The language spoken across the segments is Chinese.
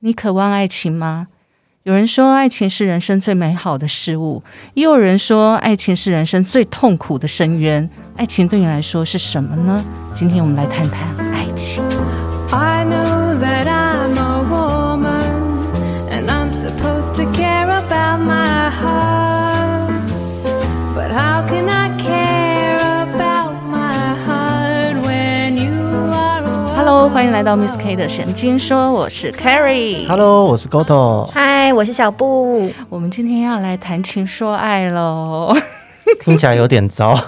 你渴望爱情吗？有人说爱情是人生最美好的事物，也有人说爱情是人生最痛苦的深渊。爱情对你来说是什么呢？今天我们来谈谈爱情。欢迎来到 Miss K 的神经说，我是 Carrie。Hello，我是 Goto。嗨，我是小布。我们今天要来谈情说爱喽。听起来有点糟，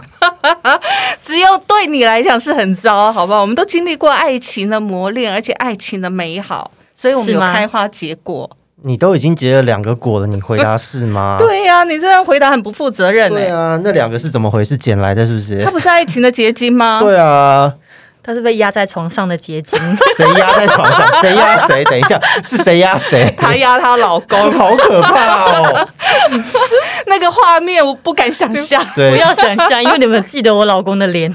只有对你来讲是很糟，好不好？我们都经历过爱情的磨练，而且爱情的美好，所以我们有开花结果。你都已经结了两个果了，你回答是吗？对呀、你这样回答很不负责任哎、对啊，那两个是怎么回事？捡来的是不是它？不是爱情的结晶吗？对啊，他是被压在床上的结晶，谁压在床上？谁压谁？等一下，是谁压谁？她压她老公，好可怕哦！那个画面我不敢想象。不，要想象，因为你们记得我老公的脸。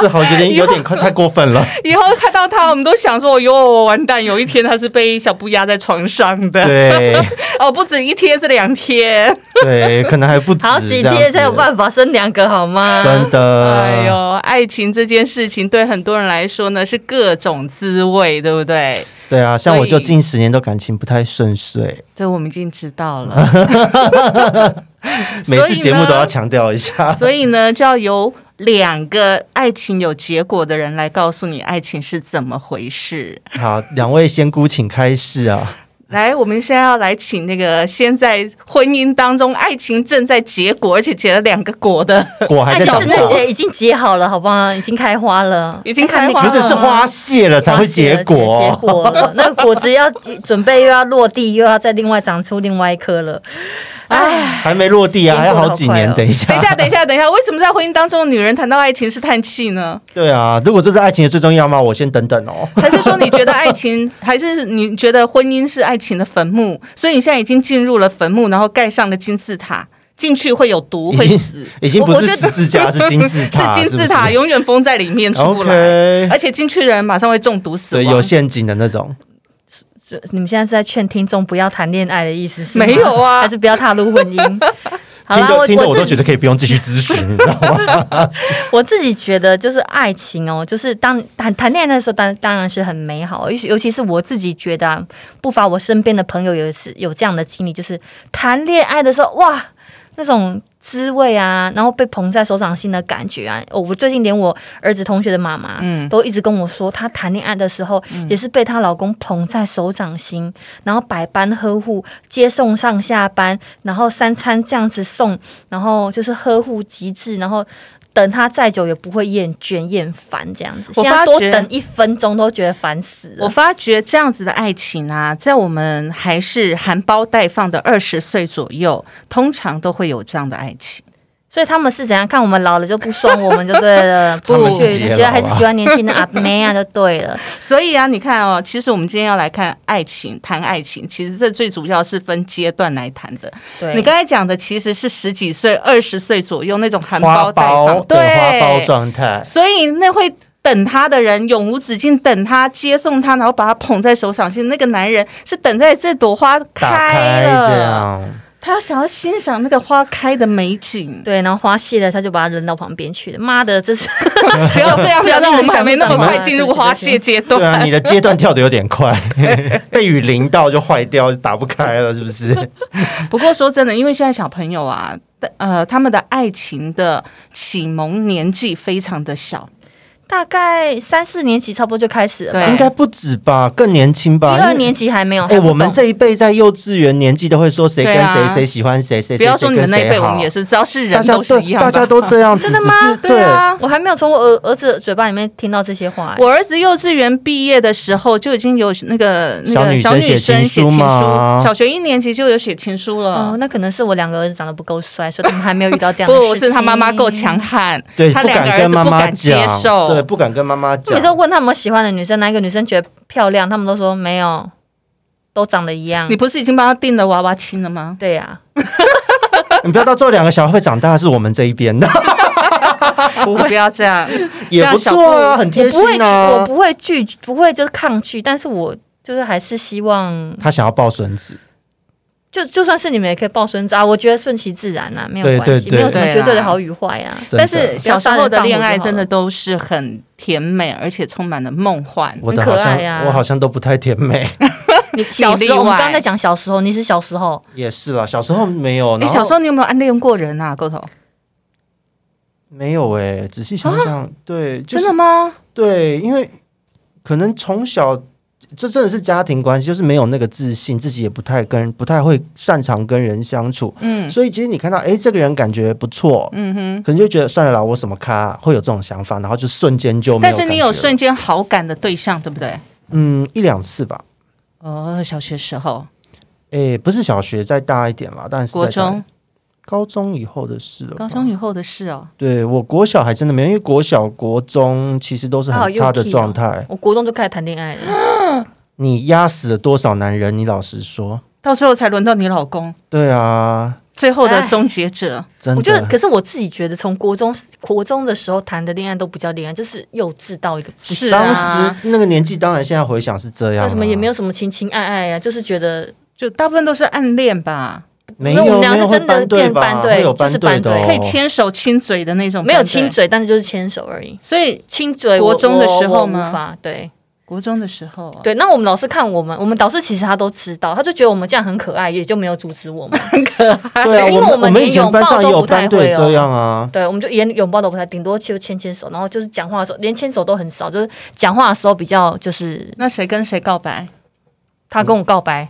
这好有点有点快太过分了。以后看到他，我们都想说：“哟，完蛋！有一天他是被小布压在床上的。对哦，不止一天，是两天。对，可能还不止好几天才有办法生两个，好吗？真的。哎呦，爱情这件事情对很多人来说呢，是各种滋味，对不对？对啊，像我就近十年都感情不太顺遂，这我们已经知道了。每次节目都要强调一下。所以呢，就要有两个爱情有结果的人来告诉你爱情是怎么回事。好，两位仙姑请开示啊。来，我们现在要来请那个现在婚姻当中爱情正在结果，而且结了两个果的，果还爱在长大情是那，些已经结好了，好不好？已经开花了，已经开花了不是是花谢了才会结果。结果了。那个果子要准备又要落地，又要再另外长出另外一颗了。唉，还没落地啊，还要好几年。等一下，等一下，等一下，等一下，为什么在婚姻当中，女人谈到爱情是叹气呢？对啊，如果这是爱情的最重要吗？我先等等哦。还是说你觉得爱情，还是你觉得婚姻是爱情的坟墓？所以你现在已经进入了坟墓，然后盖上了金字塔，进去会有毒，会死。已经不是我我觉得十字架，是金字塔是塔，金字塔，是永远封在里面出不来，而且进去的人马上会中毒死，亡。有陷阱的那种。这你们现在是在劝听众不要谈恋爱的意思是？没有啊还是不要踏入婚姻？好啦，听着我听着我都觉得可以不用继续咨询，你知道吗？我自己觉得，就是爱情哦，就是当谈谈恋爱的时候，当当然是很美好，尤其尤其是我自己觉得、啊，不乏我身边的朋友有是有这样的经历，就是谈恋爱的时候，哇，那种滋味啊，然后被捧在手掌心的感觉啊，哦我最近连我儿子同学的妈妈，嗯。都一直跟我说，她谈恋爱的时候也是被她老公捧在手掌心，然后百般呵护，接送上下班，然后三餐这样子送，然后就是呵护极致，然后等他再久也不会厌倦厌烦这样子。我发觉等一分钟都觉得烦死了。我发觉这样子的爱情啊，在我们还是含苞待放的二十岁左右，通常都会有这样的爱情。所以他们是怎样看我们老了就不爽我们就对了，不觉得还是喜欢年轻的阿妹啊就对了。所以啊，你看哦，其实我们今天要来看爱情，谈爱情，其实这最主要是分阶段来谈的。对，你刚才讲的其实是十几岁、二十岁左右那种含苞待放，苞，对花苞状态。所以那会等他的人永无止境，等他接送他，然后把他捧在手掌心。那个男人是等在这朵花打开了，样，他要想要欣赏那个花开的美景。对，然后花谢了，他就把它扔到旁边去了。妈的，这是 不要这样，不要表示我们还没那么快进入花谢阶段。对啊，你的阶段跳的有点快，被雨淋到就坏掉，就打不开了，是不是？不过说真的，因为现在小朋友啊，呃，他们的爱情的启蒙年纪非常的小，大概三四年级差不多就开始了吧，应该不止吧，更年轻吧？一二年级还没有。哎、我们这一辈在幼稚园年纪都会说谁跟谁谁喜欢谁，谁不要说你们那一辈，我们也是，只要是人都是一样的。大家都这样子，真的吗对啊，我还没有从我儿儿子的嘴巴里面听到这些话、哎我儿子幼稚园毕业的时候就已经有那个那小女生个小女生写情书吗，小学一年级就有写情书了哦，。那可能是我两个儿子长得不够帅，所以他们还没有遇到这样的不事情。是他妈妈够强悍，对，他两个儿子不敢接，受。对，不敢跟妈妈我讲每次。问他们喜欢的女生，哪一个女生觉得漂亮，他们都说没有，都长得一样你。不是已经帮他订了娃娃亲了吗？对呀、你不要到最后两个小孩会长大是我们这一边的，不 不要这样，也不错啊，很贴我不会拒，我心啊。不会拒，不会就是抗拒，但是我就是还是希望，他想要抱孙子，就就算是你们也可以抱孙子啊，我觉得顺其自然啊，没有关系，对对没有什么绝对的好与坏啊。但是小时候的恋爱真的都是很甜美，而且充满了梦幻。我的好像很可爱呀我好像都不太甜美，你 小时候，我们刚刚在讲小时候，你是小时候，也是啦，小时候没有，你小时候你有没有暗恋过人啊？沟头，没有哎、仔细想想，对，就是真的吗？对，因为可能从小这真的是家庭关系，就是没有那个自信，自己也不太跟不太会擅长跟人相处，嗯所以其实你看到哎这个人感觉不错，嗯哼。可能就觉得算了啦，我什么咖会有这种想法，然后就瞬间就没有但是你有瞬间好感的对象，对不对？嗯一两次吧，哦，小学时候、哎不是小学再大一点啦，但是国中、高中以后的事了，高中以后的事哦。对我国小还真的没有，因为国小国中其实都是很差的状态。我国中就开始谈恋爱了，你压死了多少男人？你老实说，到最后才轮到你老公，对啊，最后的终结者。真的。我觉得，可是我自己觉得，从国中国中的时候谈的恋爱都不叫恋爱，就是幼稚到一个不行。是当啊时那个年纪，当然现在回想是这样、啊，为什么也没有什么情情爱爱啊？就是觉得就大部分都是暗恋吧，没有因为我们俩没有是真的？变班队有就是队的、班队哦，可以牵手亲嘴的那种，没有亲。嘴，但是就是牵手而已。所以亲嘴，国中的时候吗对国中的时候、啊，对。那我们老师看我们，我们导师其实他都知道，他就觉得我们这样很可爱，也就没有阻止我们。对啊，因为我们连拥抱都不太班队会哦这样啊。对，我们就连拥抱都不太，顶多就牵牵手，然后就是讲话的时候，连牵手都很少，就是讲话的时候比较就是那谁跟谁告白？他跟我告白，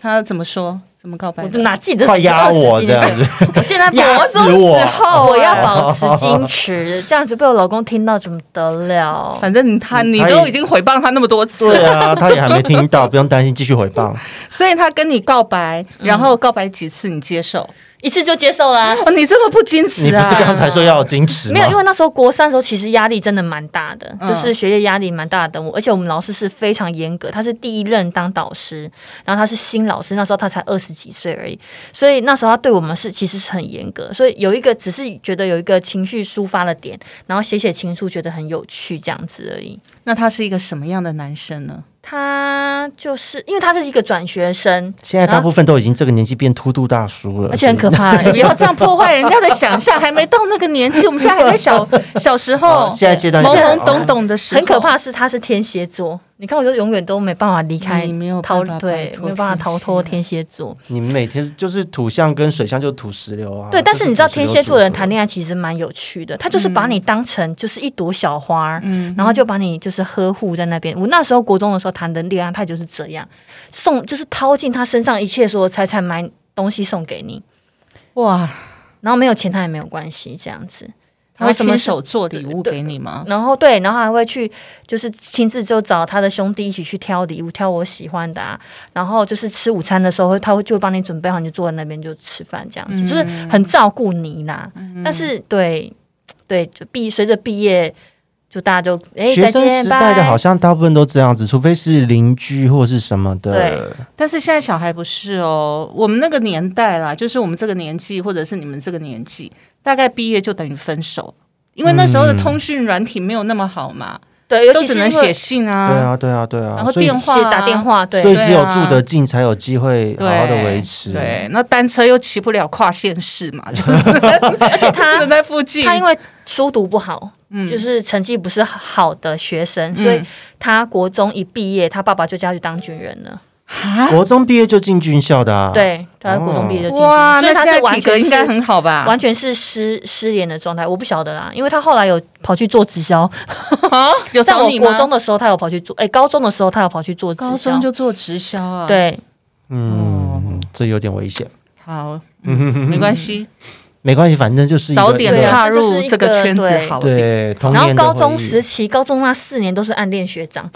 他怎么说？怎么告白？我就哪记得快压我20几这样子，我现在 压国中时候我要 保持矜持，这样子被我老公听到怎么得了？反正他你都已经诽谤他那么多次对了，啊，他也还没听到，不用担心，继续回谤。所以他跟你告白，然后告白几次你接受？一次就接受啦、哦，你这么不矜持啊你不啊？是刚才说要有矜持吗？没有，因为那时候国三的时候，其实压力真的蛮大的，嗯就是学业压力蛮大的。我而且我们老师是非常严格，他是第一任当导师，然后他是新老师，那时候他才二十几岁而已，所以那时候他对我们是其实是很严格。所以有一个只是觉得有一个情绪抒发的点，然后写写情书，觉得很有趣这样子而已。那他是一个什么样的男生呢？他就是因为他是一个转学生，现在大部分都已经这个年纪变秃度大叔了，而且很可怕、不要这样破坏人家的想象，还没到那个年纪，我们现在还在小小时候。哦，现在阶段懵懵懂懂的时候，很可。怕是他是天蝎座，你看我就永远都没办法离开没有逃对，没有办法逃脱天天蝎座。你们每天就是土象跟水象就土石流啊。对，但是你知道天蝎座的人谈恋恋爱其实蛮有趣的，他就是把你当成就是一朵小花，嗯然后就把你就是呵护在那边。我那时候国中的时候谈的恋爱，他就是这样，送就是掏尽他身上一切所有财产买东西送给你，哇，然后没有钱他也没有关系，这样子。他会然后什么亲手做礼物给你吗？然后对，然后还会去，就是亲自就找他的兄弟一起去挑礼物，挑我喜欢的啊。然后就是吃午餐的时候，会他会就帮你准备好，你就坐在那边就吃饭这样子，就是很照顾你啦。但是对对，就毕随着毕业，就大家就哎学生时代的好像大部分都这样子，除非是邻居或是什么的对。但是现在小孩不是哦，我们那个年代啦，就是我们这个年纪，或者是你们这个年纪，大概毕业就等于分手，因为那时候的通讯软体没有那么好嘛，对，都只能写信啊，对啊，对啊，对啊。然后电话、啊、打电话，对所以只有住得近才有机会好好的对维持。对，那单车又骑不了跨县市嘛，就 是而且他只能在附近。他因为书读不好，嗯就是成绩不是好的学生，所以嗯他国中一毕业，他爸爸就叫他去当军人了。啊，国中毕业就进军校的啊。，对，他国中毕业就进军，哇，那所以他现在完全格应该很好吧？完全是失失联的状态。我不晓得啦，因为他后来有跑去做直销，啊，有在我找你吗？国中的时候，他有跑去做，哎，高中的时候他有跑去做直销，高中就做直销啊？，对，嗯，这有点危险。好，嗯没关系，没关系，反正就是早点踏入这个圈子好点。对，然后高中时期，高中那四年都是暗恋学长。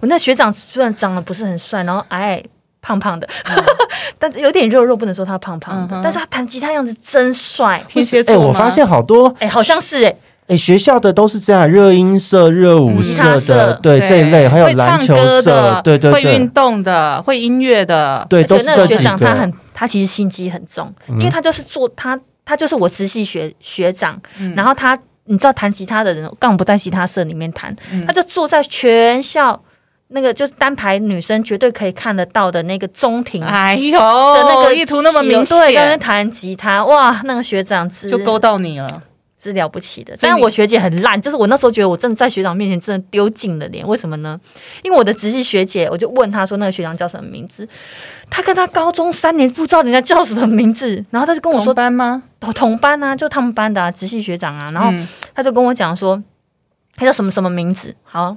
我那学长虽然长得不是很帅，然后矮矮胖胖的，但是有点肉肉，不能说他胖胖的，嗯但是他弹吉他样子真帅。哎、天蝎座吗我发现好多哎、好像是哎、哎、学校的都是这样，热音社、热舞社的，社。对这一类，还有会篮球唱歌社的，，对对会运，动的，会音乐的，对，而且都是那个学这几个。长他很，他其实心机很重，因为他就是做他，他就是我直系学学长，然后他你知道弹吉他的人，干嘛不在吉他社里面弹？他就坐在全校那个就是单排女生绝对可以看得到的那个中庭哎呦，的那个意图那么明对，跟人，弹吉他，哇，那个学长之就勾到你了。是了不起的。所以你但我学姐很烂，就是我那时候觉得我真的在学长面前真的丢尽了脸。为什么呢？因为我的直系学姐，我就问她说那个学长叫什么名字，她跟她高中三年不知道人家叫什么名字，然后她就跟我同说班吗？同同班啊，就他们班的啊，直系学长啊，然后嗯他就跟我讲说他叫什么什么名字，好。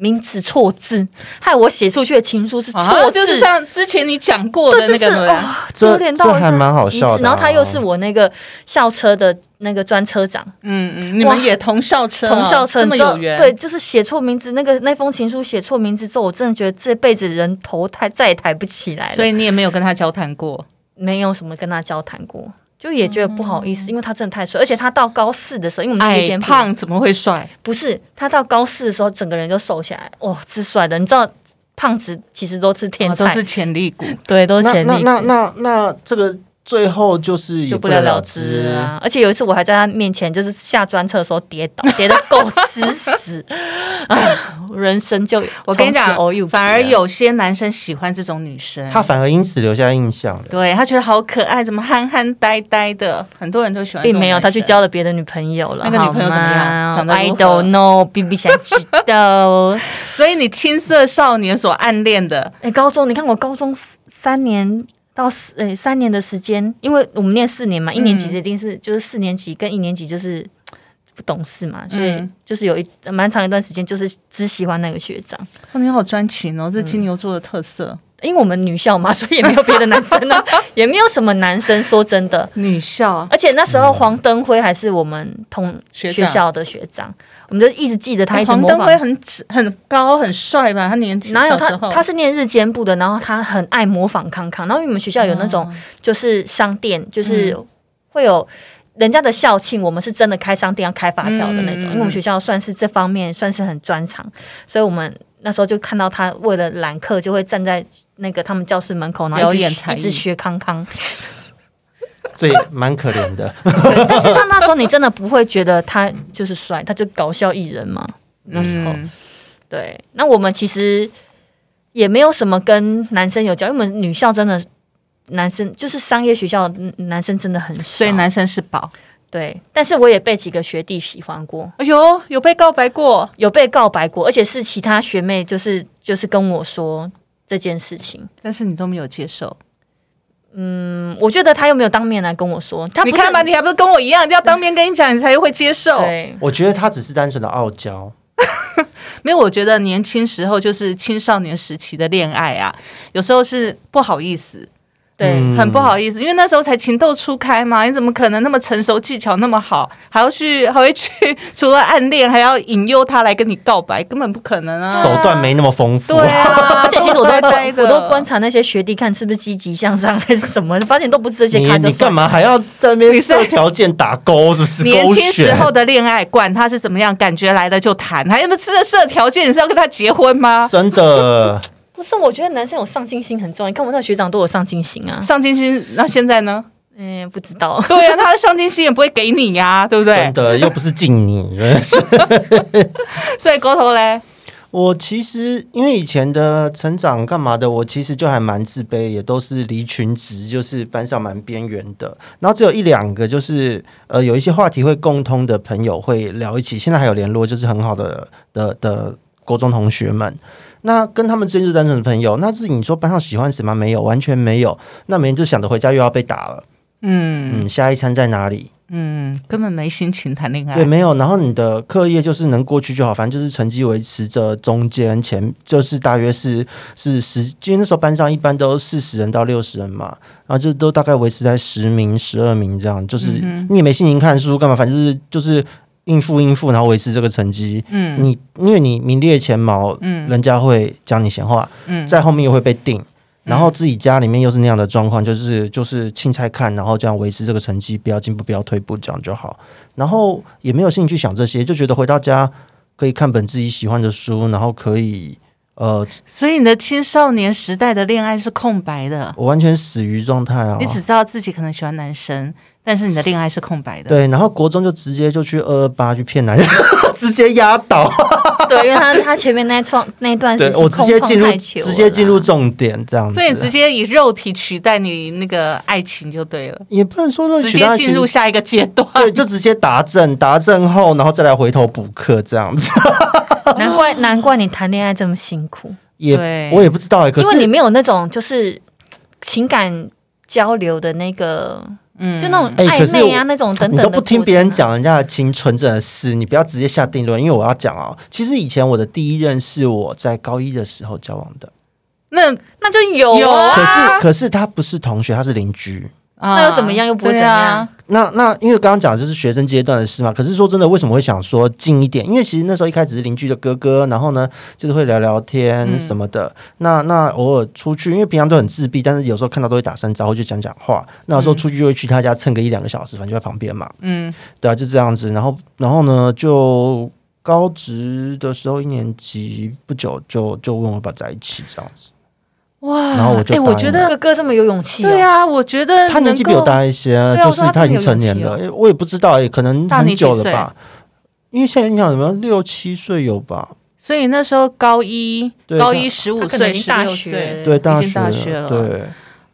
名字错字，害我写出去的情书是错字，啊，就是像之前你讲过的那个对不对？哇，这丢脸到这还蛮好笑的啊。然后他又是我那个校车的那个专车长，嗯嗯，你们也同校车哦，同校车这么有缘，对，就是写错名字，那个那封情书写错名字之后，我真的觉得这辈子人头抬再也抬不起来了。所以你也没有跟他交谈过。没有什么跟他交谈过，就也觉得不好意嗯思，因为他真的太帅，而且他到高四的时候，因为我们矮以前胖怎么会帅？不是他到高四的时候，整个人就瘦下来，哇，是帅的，你知道。胖子其实都是天才，哦都是潜力股。对，都是潜力那那那那这个最后就是也就不了了了之啊！而且有一次我还在他面前，就是下专车的时候跌倒，跌得够吃屎啊！人生就我跟你讲偶有，反而有些男生喜欢这种女生，他反而因此留下印象了。对他觉得好可爱，怎么憨憨呆呆的，很多人都喜欢这并没有，他去交了别的女朋友了。那个女朋友怎么样长得 I don't know，并不想知道。所以你青涩少年所暗恋的，哎、高中你看我高中三年到四诶、三年的时间，因为我们念四年嘛，一年级一定是、就是四年级跟一年级就是不懂事嘛，所以嗯就是有一蛮长一段时间就是只喜欢那个学长。哦，你好专情哦，这金牛座的特色。因为我们女校嘛，所以也没有别的男生啊，也没有什么男生。说真的，女校而且那时候黄登辉还是我们同学学校的学长，我们就一直记得他一直模仿哎黄登辉。很很高很帅吧？他年纪哪有他他是念日间部的，然后他很爱模仿康康。然后因为我们学校有那哦种就是商店，就是嗯会有人家的校庆，我们是真的开商店要开发票的那种。嗯因为我们学校算是这方面算是很专长，所以我们那时候就看到他为了揽客，就会站在那个他们教室门口，然后一直学康康。这也蛮可怜的。对，但是他那时候你真的不会觉得他就是帅，他就搞笑艺人嘛。那时候，嗯对，那我们其实也没有什么跟男生有交，因为我们女校真的男生就是商业学校，嗯男生真的很少，所以男生是宝。对。但是我也被几个学弟喜欢过，哎呦，有被告白过？有被告白过，而且是其他学妹就是就是跟我说这件事情。但是你都没有接受。嗯，我觉得他又没有当面来跟我说，他你看吧，你还不是跟我一样，要当面跟你讲，你才会接受。对，我觉得他只是单纯的傲娇，没有，我觉得年轻时候就是青少年时期的恋爱啊，有时候是不好意思，对，嗯很不好意思，因为那时候才情窦初开嘛，你怎么可能那么成熟，技巧那么好，还要去 还会去除了暗恋，还要引诱他来跟你告白，根本不可能啊！手段没那么丰富。对啊，而且其实我都会呆呆的我都观察那些学弟，看是不是积极向上还是什么，发现都不是这些你看你干嘛还要在那边设条件打勾？是不是？年勾轻时候的恋爱，管他是怎么样，感觉来了就谈，还有没有设设条件？你是要跟他结婚吗？真的，不是，我觉得男生有上进心很重要。你看我那学长都有上进心啊。上进心，那现在呢？嗯，不知道。对啊，他的上进心也不会给你呀、对不对真？的又不是敬你，真的是。所以沟头嘞，我其实因为以前的成长干嘛的，我其实就还蛮自卑，也都是离群值，就是班上蛮边缘的。然后只有一两个，就是呃有一些话题会共通的朋友会聊一起，现在还有联络，就是很好的的的国中同学们。那跟他们之间就是单纯的朋友。那是你说班上喜欢谁吗？没有，完全没有。那每天就想着回家又要被打了。嗯嗯，下一餐在哪里？嗯，根本没心情谈恋爱。对，没有。然后你的课业就是能过去就好，反正就是成绩维持着中间前，就是大约是是十，因为那时候班上一般都四十人到六十人嘛，然后就都大概维持在十名、十二名这样，就是嗯你也没心情看书干嘛，反正就是就是应付应付，然后维持这个成绩。嗯你因为你名列前茅，嗯人家会讲你闲话，嗯在后面又会被定。然后自己家里面又是那样的状况，就是就是青菜看，然后这样维持这个成绩，不要进步，不要退步，这样就好。然后也没有兴趣想这些，就觉得回到家可以看本自己喜欢的书，然后可以呃，所以你的青少年时代的恋爱是空白的，我完全死鱼状态啊。你只知道自己可能喜欢男生，但是你的恋爱是空白的。对，然后国中就直接就去二二八去骗男人，直接压倒。对，因为他他前面那创那段时对期我直接进入直接进入重点这样子，所以你直接以肉体取代你那个爱情就对了，也不能说那直接进入下一个阶段。对，就直接达阵，达阵后，然后再来回头补课这样子，难怪难怪你谈恋爱这么辛苦，也我也不知道哎、可因为你没有那种就是情感交流的那个，嗯就那种暧昧啊我那种等你等你都不听别人讲人家的青春真的是，你不要直接下定论，因为我要讲哦，其实以前我的第一任是我在高一的时候交往的，那那就有有啊。可是可是他不是同学，他是邻居。那那又怎么样又不会怎样？那那因为刚刚讲的就是学生阶段的事嘛，可是说真的，为什么会想说近一点？因为其实那时候一开始是邻居的哥哥，然后呢就是会聊聊天嗯什么的。那那偶尔出去，因为平常都很自闭，但是有时候看到都会打声招呼，就讲讲话。那有时候出去就会去他家蹭个一两个小时，反正就在旁边嘛。嗯，对啊，就这样子。然后然后呢，就高职的时候一年级不久就就问我要不要在一起这样子。哇，然后我就哎、我觉得哥哥这么有勇气、哦，对，啊，我觉得他年纪比我大一些啊，就是他已经成年了。我也不知道，诶，可能大你很久了吧。因为现在你想什么六七岁有吧？所以那时候高一，对高一十五岁、大学岁，对，已经大学大学了。对，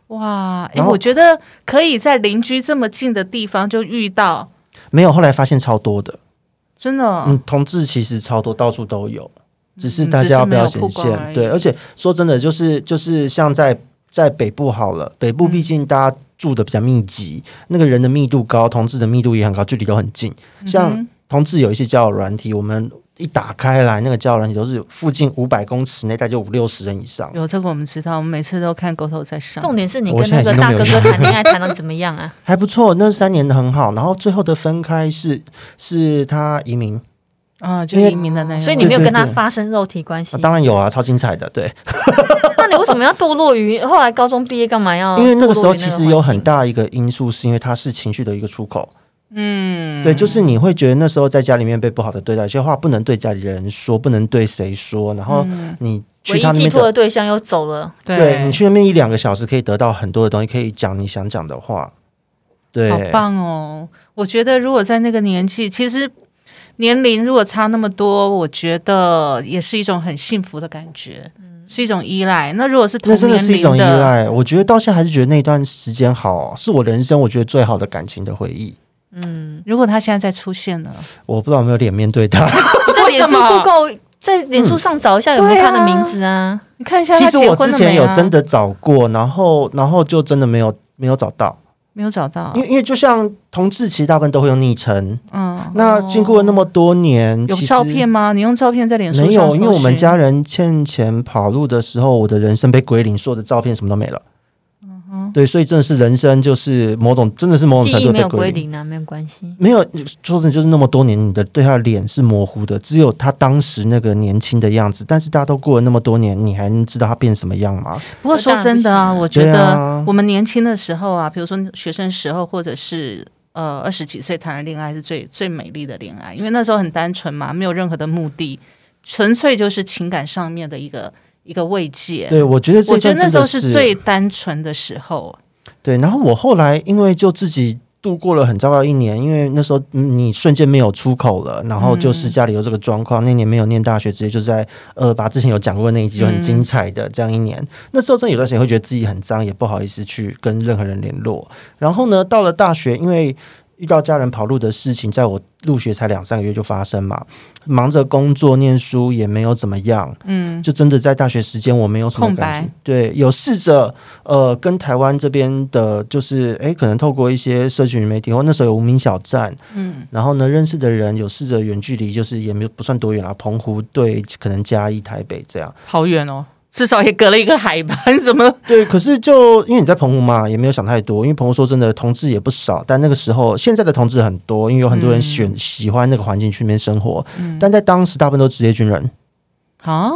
哇，哎、我觉得可以在邻居这么近的地方就遇到，没有。后来发现超多的，真的，嗯，同志其实超多，到处都有，只是嗯大家要不要显现？已对，而且说真的，就是就是像在在北部好了，北部毕竟大家住的比较密集，那个人的密度高，同志的密度也很高，距离都很近。像嗯同志有一些交友软体，我们一打开来，那个交友软体都是附近五百公尺内，大概就五六十人以上。有这个我们知道，我们每次都看狗头在上。重点是你我跟那个大哥哥谈恋爱 谈的怎么样啊？还不错，那三年的很好。然后最后的分开是是他移民，啊、就移民的那个，所以你没有跟他发生肉体关系啊，当然有啊，超精彩的。对，那你为什么要堕落于后来高中毕业干嘛要？因为那个时候其实有很，大一个因素，是因为他是情绪的一个出口。嗯，对，就是你会觉得那时候在家里面被不好的对待，有些话不能对家里人说，不能对谁说，然后嗯你去唯一寄托的他那边的。对象又走了，对你去那边一两个小时，可以得到很多的东西，可以讲你想讲的话。对，好棒哦！我觉得如果在那个年纪，其实年龄如果差那么多，我觉得也是一种很幸福的感觉，是一种依赖。那如果是同那真的年龄是一种依，赖。我觉得到现在还是觉得那段时间好，是我人生我觉得最好的感情的回忆。嗯，如果他现在再出现了，我不知道有没有脸面对他。在脸书为什么 Google 在脸书上找一下有没有他的名字啊？你看一下其他结实我之前婚了没啊？有真的找过，然后然后就真的没有没有找到，没有找到因，为因为就像同志，其实大部分都会用昵称。嗯，那经过了那么多年，有照片吗？你用照片在脸书上没有，因为我们家人欠钱跑路的时候，我的人生被归零，所有的照片什么都没了。对，所以真的是人生就是某种，真的是某种程度没有被归零。啊，没有关系。没有，说真的，就是那么多年，你的对他的脸是模糊的，只有他当时那个年轻的样子。但是大家都过了那么多年，你还能知道他变什么样吗？不过说真的啊，我觉得啊我们年轻的时候啊，比如说学生时候，或者是呃二十几岁谈的恋爱，是最最美丽的恋爱，因为那时候很单纯嘛，没有任何的目的，纯粹就是情感上面的一个一个慰藉。对，我觉得这我觉得那时候是最单纯的时候。对。然后我后来因为就自己度过了很糟糕一年，因为那时候嗯你瞬间没有出口了，然后就是家里有这个状况，那年没有念大学，直接就在呃把之前有讲过的那一集就很精彩的这样一年。那时候真的有段时间会觉得自己很脏，也不好意思去跟任何人联络。然后呢，到了大学，因为遇到家人跑路的事情，在我入学才两三个月就发生嘛，忙着工作念书也没有怎么样，嗯，就真的在大学时间我没有什么空感情白。对，有试着呃跟台湾这边的，就是诶，可能透过一些社群媒体，或那时候有无名小站，嗯，然后呢认识的人有试着远距离，就是也没有不算多远啊，澎湖对可能嘉义、台北这样。好远哦，至少也隔了一个海吧？你怎么？对，可是就因为你在澎湖嘛，也没有想太多。因为澎湖说真的，同志也不少，但那个时候现在的同志很多，因为有很多人选、喜欢那个环境去那边生活。嗯但在当时，大部分都是职业军人，啊？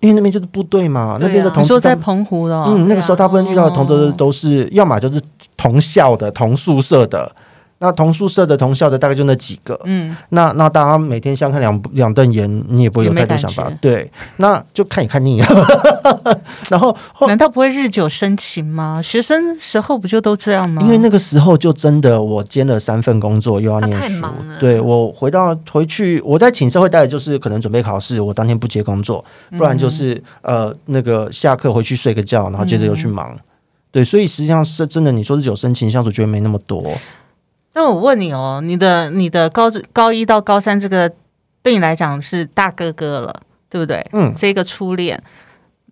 因为那边就是部队嘛，那边的同志大你说在澎湖的、哦？嗯，那个时候大部分遇到的同哦志都是，要么就是同校的、同宿舍的，那同宿舍的、同校的大概就那几个，嗯，那那大家每天相看两两瞪眼，你也不会有太多想法，对，那就看也看腻了。然后后难道不会日久生情吗？学生时候不就都这样吗？因为那个时候就真的我兼了三份工作，又要念书。对我回到回去，我在寝室会待的就是可能准备考试，我当天不接工作，不然就是、呃那个下课回去睡个觉，然后接着又去忙。对，所以实际上是真的，你说日久生情相处，觉得没那么多。那我问你哦，你的你的高高一到高三这个对你来讲是大哥哥了，对不对？嗯这个初恋，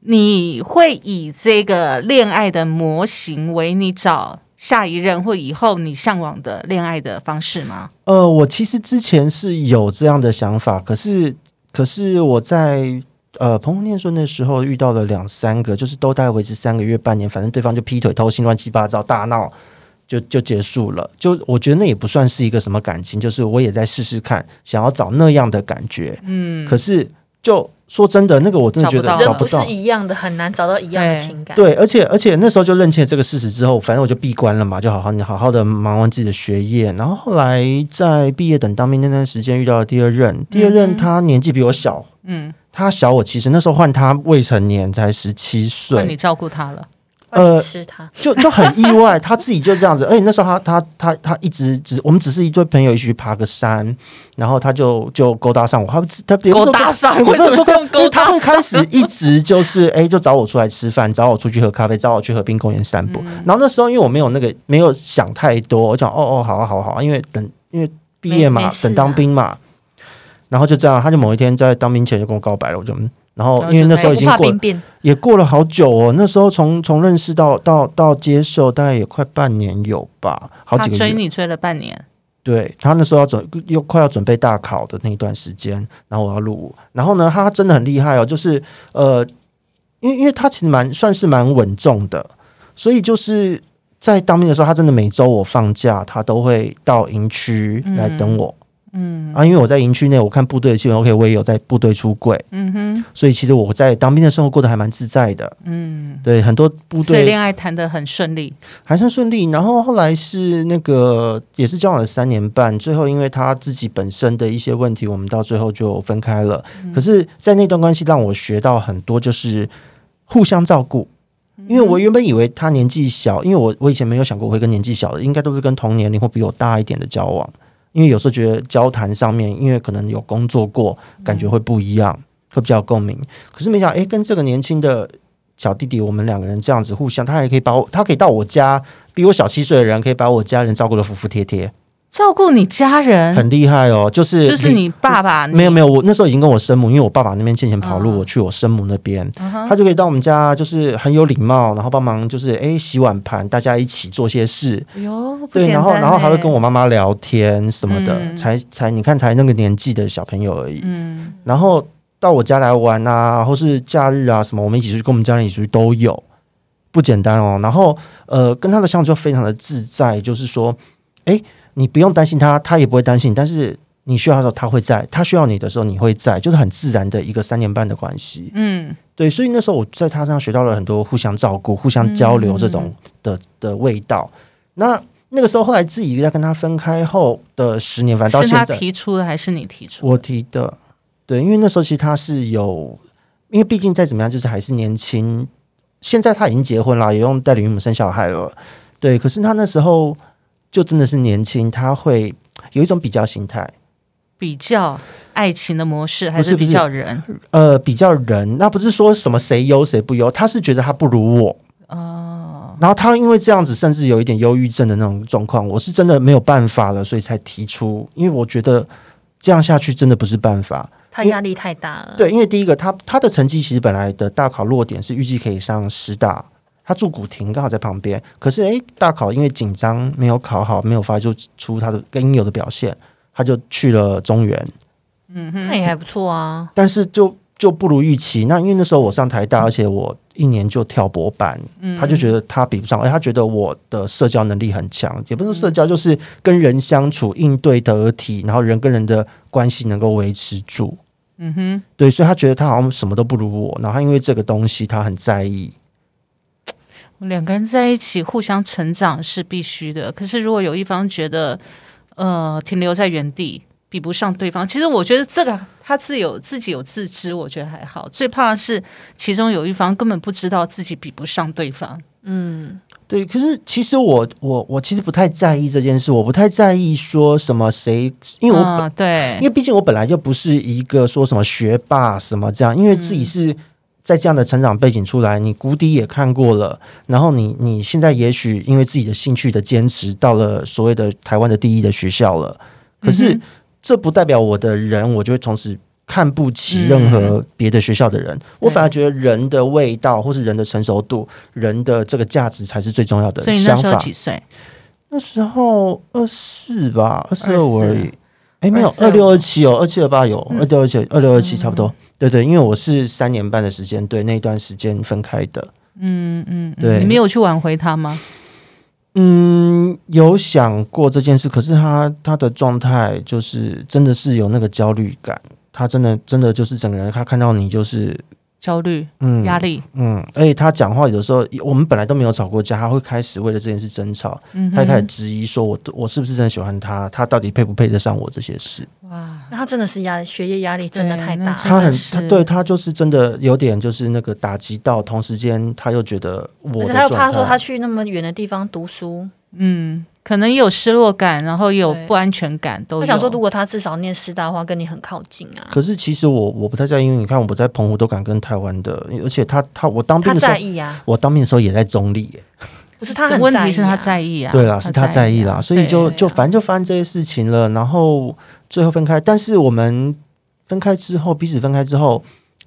你会以这个恋爱的模型为你找下一任或以后你向往的恋爱的方式吗？呃，我其实之前是有这样的想法，可是可是我在呃澎湖念书那时候遇到了两三个，就是都大概维持三个月、半年，反正对方就劈腿、偷腥、乱七八糟、大闹，就就结束了。就我觉得那也不算是一个什么感情，就是我也在试试看，想要找那样的感觉。嗯，可是就说真的，那个我真的觉得找不到。一样的，很难找到一样的情感。对，而且而且那时候就认清了这个事实之后，反正我就闭关了嘛，就好好你好好的忙完自己的学业。然后后来在毕业等当兵那段时间遇到了第二任，第二任他年纪比我小，嗯，他小我七岁，那时候换他未成年，才十七岁，那你照顾他了，呃吃它，就就很意外，他自己就这样子。而且那时候他他他他一直只我们只是一堆朋友一起去爬个山，然后他就就勾搭上我，他他勾搭上我为什么说用勾搭他会开始一直就是哎、就找我出来吃饭，找我出去喝咖啡，找我去河滨公园散步。嗯然后那时候因为我没有那个没有想太多，我讲哦哦好啊好啊好啊，因为等因为毕业嘛等当兵嘛。然后就这样，他就某一天在当兵前就跟我告白了，我就嗯，然后因为那时候已经过怕兵变，也过了好久哦，那时候从从认识到到到接受，大概也快半年有吧，好几个月。追你追了半年，对他那时候要准又快要准备大考的那一段时间，然后我要入伍，然后呢，他真的很厉害哦，就是呃，因为因为他其实蛮算是蛮稳重的，所以就是在当兵的时候，他真的每周我放假，他都会到营区来等我。嗯啊，因为我在营区内，我看部队的新闻 OK，我也有在部队出柜，嗯哼，所以其实我在当兵的生活过得还蛮自在的。嗯，对，很多部队所以恋爱谈得很顺利，还算顺利。然后后来是那个也是交往了三年半，最后因为他自己本身的一些问题，我们到最后就分开了。可是，在那段关系让我学到很多，就是互相照顾。因为我原本以为他年纪小，因为我我以前没有想过我会跟年纪小的，应该都是跟同年龄或比我大一点的交往。因为有时候觉得交谈上面，因为可能有工作过，感觉会不一样，会比较共鸣。可是没想到，哎，跟这个年轻的小弟弟，我们两个人这样子互相，他还可以把我，他可以到我家，比我小七岁的人，可以把我家人照顾的服服帖帖，照顾你家人，很厉害哦。就是就是你爸爸，没有没有，我那时候已经跟我生母，因为我爸爸那边欠钱跑路，嗯。我去我生母那边，嗯他就可以到我们家，就是很有礼貌，然后帮忙就是哎洗碗盘，大家一起做些事，哟，对，然后然后还会欸。跟我妈妈聊天什么的，嗯。才才你看才那个年纪的小朋友而已，嗯。然后到我家来玩啊，或是假日啊什么，我们一起出去跟我们家人一起出去都有，不简单哦。然后呃，跟他的相处就非常的自在，就是说，哎，你不用担心他，他也不会担心，但是你需要的时候他会在，他需要你的时候你会在，就是很自然的一个三年半的关系。嗯对，所以那时候我在他身上学到了很多互相照顾、互相交流这种的、的味道。那那个时候后来自己在跟他分开后的十年，反正到是他提出的还是你提出的？我提的，对，因为那时候其实他是有，因为毕竟再怎么样，就是还是年轻。现在他已经结婚了，也用代理孕母生小孩了，对。可是他那时候就真的是年轻，他会有一种比较心态，比较爱情的模式，还比不是不是较人？呃，比较人。那不是说什么谁优谁不优，他是觉得他不如我。哦，然后他因为这样子，甚至有一点忧郁症的那种状况，我是真的没有办法了，所以才提出，因为我觉得这样下去真的不是办法。他压力太大了。对，因为第一个，他他的成绩其实本来的大考落点是预计可以上师大，他住古亭刚好在旁边，可是诶，大考因为紧张没有考好，没有发就出他的应有的表现，他就去了中原，嗯哼那也还不错啊。但是就就不如预期。那因为那时候我上台大，而且我一年就跳博班，他就觉得他比不上，而且他觉得我的社交能力很强，也不是社交，就是跟人相处、应对得体，然后人跟人的关系能够维持住。嗯哼，对，所以他觉得他好像什么都不如我，然后他因为这个东西他很在意。两个人在一起互相成长是必须的，可是如果有一方觉得呃停留在原地，比不上对方，其实我觉得这个他自有自己有自知，我觉得还好。最怕的是其中有一方根本不知道自己比不上对方。嗯，对，可是其实我我我其实不太在意这件事，我不太在意说什么谁，因为我本、啊、对因为毕竟我本来就不是一个说什么学霸什么这样，因为自己是在这样的成长背景出来，你谷底也看过了，然后你你现在也许因为自己的兴趣的坚持，到了所谓的台湾的第一的学校了，可是嗯这不代表我的人，我就会从此。看不起任何别的学校的人，我反而觉得人的味道或是人的成熟度、人的这个价值才是最重要的所以那时候。几岁？那时候二四吧，二四二五而已。哎，没有二六二七哦，二七二八有，嗯二六二七二六二七差不多。对对，因为我是三年半的时间，对那一段时间分开的。嗯嗯，嗯对你没有去挽回他吗？嗯，有想过这件事，可是他他的状态就是真的是有那个焦虑感，他真的真的就是整个人，他看到你就是焦虑、嗯压力，嗯，而且他讲话有的时候，我们本来都没有吵过架，他会开始为了这件事争吵，嗯他会开始质疑说我我是不是真的喜欢他，他到底配不配得上我这些事。哇，那他真的是压学业压力真的太大了。他很他对他就是真的有点就是那个打击到，同时间他又觉得我的而且他又怕说他去那么远的地方读书，嗯，可能也有失落感，然后也有不安全感，都有。我想说，如果他至少念师大的话，跟你很靠近啊。可是其实我我不太在意，因为你看我在澎湖都敢跟台湾的，而且他他我当兵的时候在，意啊，我当兵的时候也在中立耶，不是他很在意啊问题是他在意啊，对啦，是他在意啦，啊所以就就反正就发生这些事情了，然后最后分开，但是我们分开之后，彼此分开之后，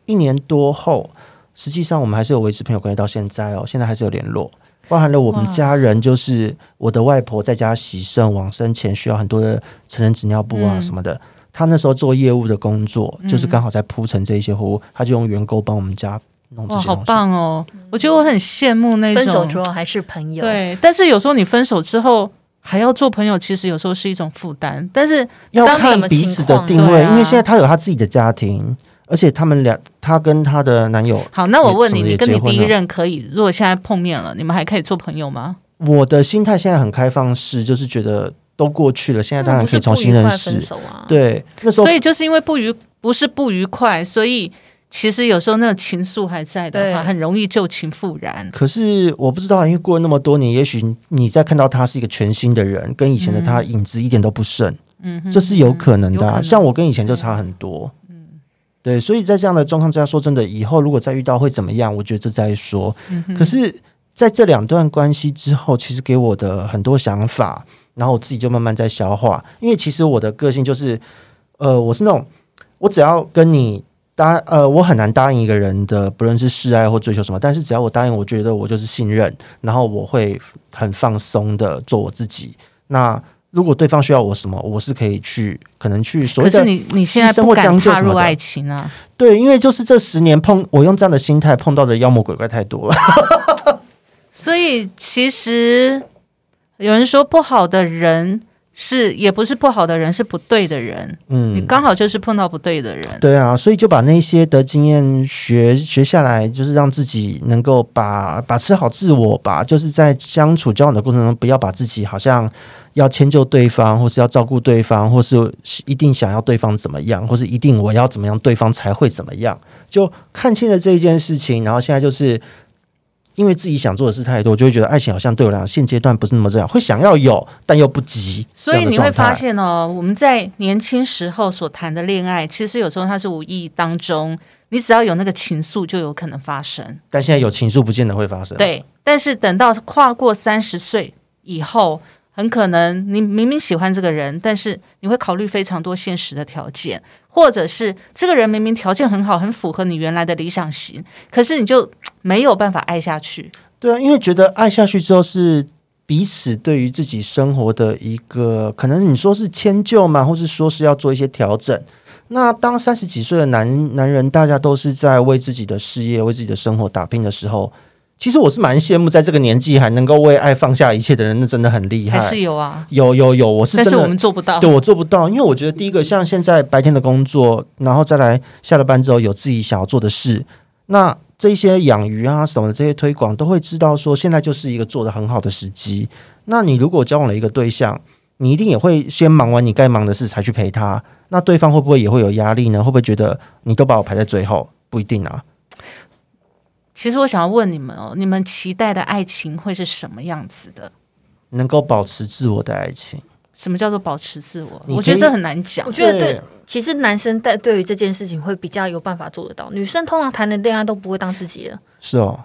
一年多后，实际上我们还是有维持朋友关系到现在哦，现在还是有联络。包含了我们家人，就是我的外婆在家洗肾往生前需要很多的成人纸尿布啊嗯什么的。她那时候做业务的工作，就是嗯刚好在铺陈这一些货物，她就用员工帮我们家弄这些，好。棒哦！我觉得我很羡慕那种分手之后还是朋友。，对，但是有时候你分手之后还要做朋友，其实有时候是一种负担。但是要看彼此的定位，啊因为现在她有她自己的家庭，而且他们俩，她跟她的男友，好，那我问你，你跟你第一任可以，如果现在碰面了，你们还可以做朋友吗？我的心态现在很开放式，就是觉得都过去了，现在当然可以重新认识。对，那时候所以就是因为不愉不是不愉快，所以其实有时候那种情愫还在的话，很容易旧情复燃。可是我不知道，因为过了那么多年，也许你再看到他是一个全新的人，跟以前的他影子一点都不剩，嗯，这是有可能的像我跟以前就差很多，嗯，对，所以在这样的状况之下，说真的，以后如果再遇到会怎么样，我觉得这再说。嗯可是在这两段关系之后，其实给我的很多想法，然后我自己就慢慢在消化。因为其实我的个性就是，呃，我是那种我只要跟你答，呃，我很难答应一个人的，不论是示爱或追求什么，但是只要我答应，我觉得我就是信任，然后我会很放松的做我自己。那如果对方需要我什么，我是可以去，可能去所谓的可是你你现在不敢踏入爱情啊？对，因为就是这十年碰我用这样的心态碰到的妖魔鬼怪太多了。所以其实有人说不好的人是也不是不好的人，是不对的人。嗯，你刚好就是碰到不对的人。对啊，所以就把那些的经验学学下来，就是让自己能够把把持好自我吧，就是在相处交往的过程中，不要把自己好像要迁就对方，或是要照顾对方，或是一定想要对方怎么样，或是一定我要怎么样，对方才会怎么样，就看清了这一件事情，然后现在就是。因为自己想做的事太多，就会觉得爱情好像对我来讲现阶段不是那么重要，会想要有，但又不急。所以你会发现哦，我们在年轻时候所谈的恋爱，其实有时候它是无意当中，你只要有那个情愫，就有可能发生。但现在有情愫，不见得会发生。对，但是等到跨过三十岁以后，很可能你明明喜欢这个人，但是你会考虑非常多现实的条件，或者是这个人明明条件很好，很符合你原来的理想型，可是你就没有办法爱下去。对啊，因为觉得爱下去之后是彼此对于自己生活的一个，可能你说是迁就嘛，或是说是要做一些调整。那当三十几岁的男男人，大家都是在为自己的事业、为自己的生活打拼的时候，其实我是蛮羡慕在这个年纪还能够为爱放下一切的人，那真的很厉害。还是有啊，有有有，我是真的但是我们做不到。对我做不到，因为我觉得第一个像现在白天的工作，然后再来下了班之后有自己想要做的事，那这些养鱼啊什么的这些推广，都会知道说现在就是一个做的很好的时机。那你如果交往了一个对象，你一定也会先忙完你该忙的事才去陪他。那对方会不会也会有压力呢？会不会觉得你都把我排在最后？不一定啊。其实我想要问你们哦，你们期待的爱情会是什么样子的？能够保持自我的爱情，什么叫做保持自我？我觉得这很难讲我。觉得对对，其实男生在对于这件事情会比较有办法做得到，女生通常谈的恋爱都不会当自己的，是哦，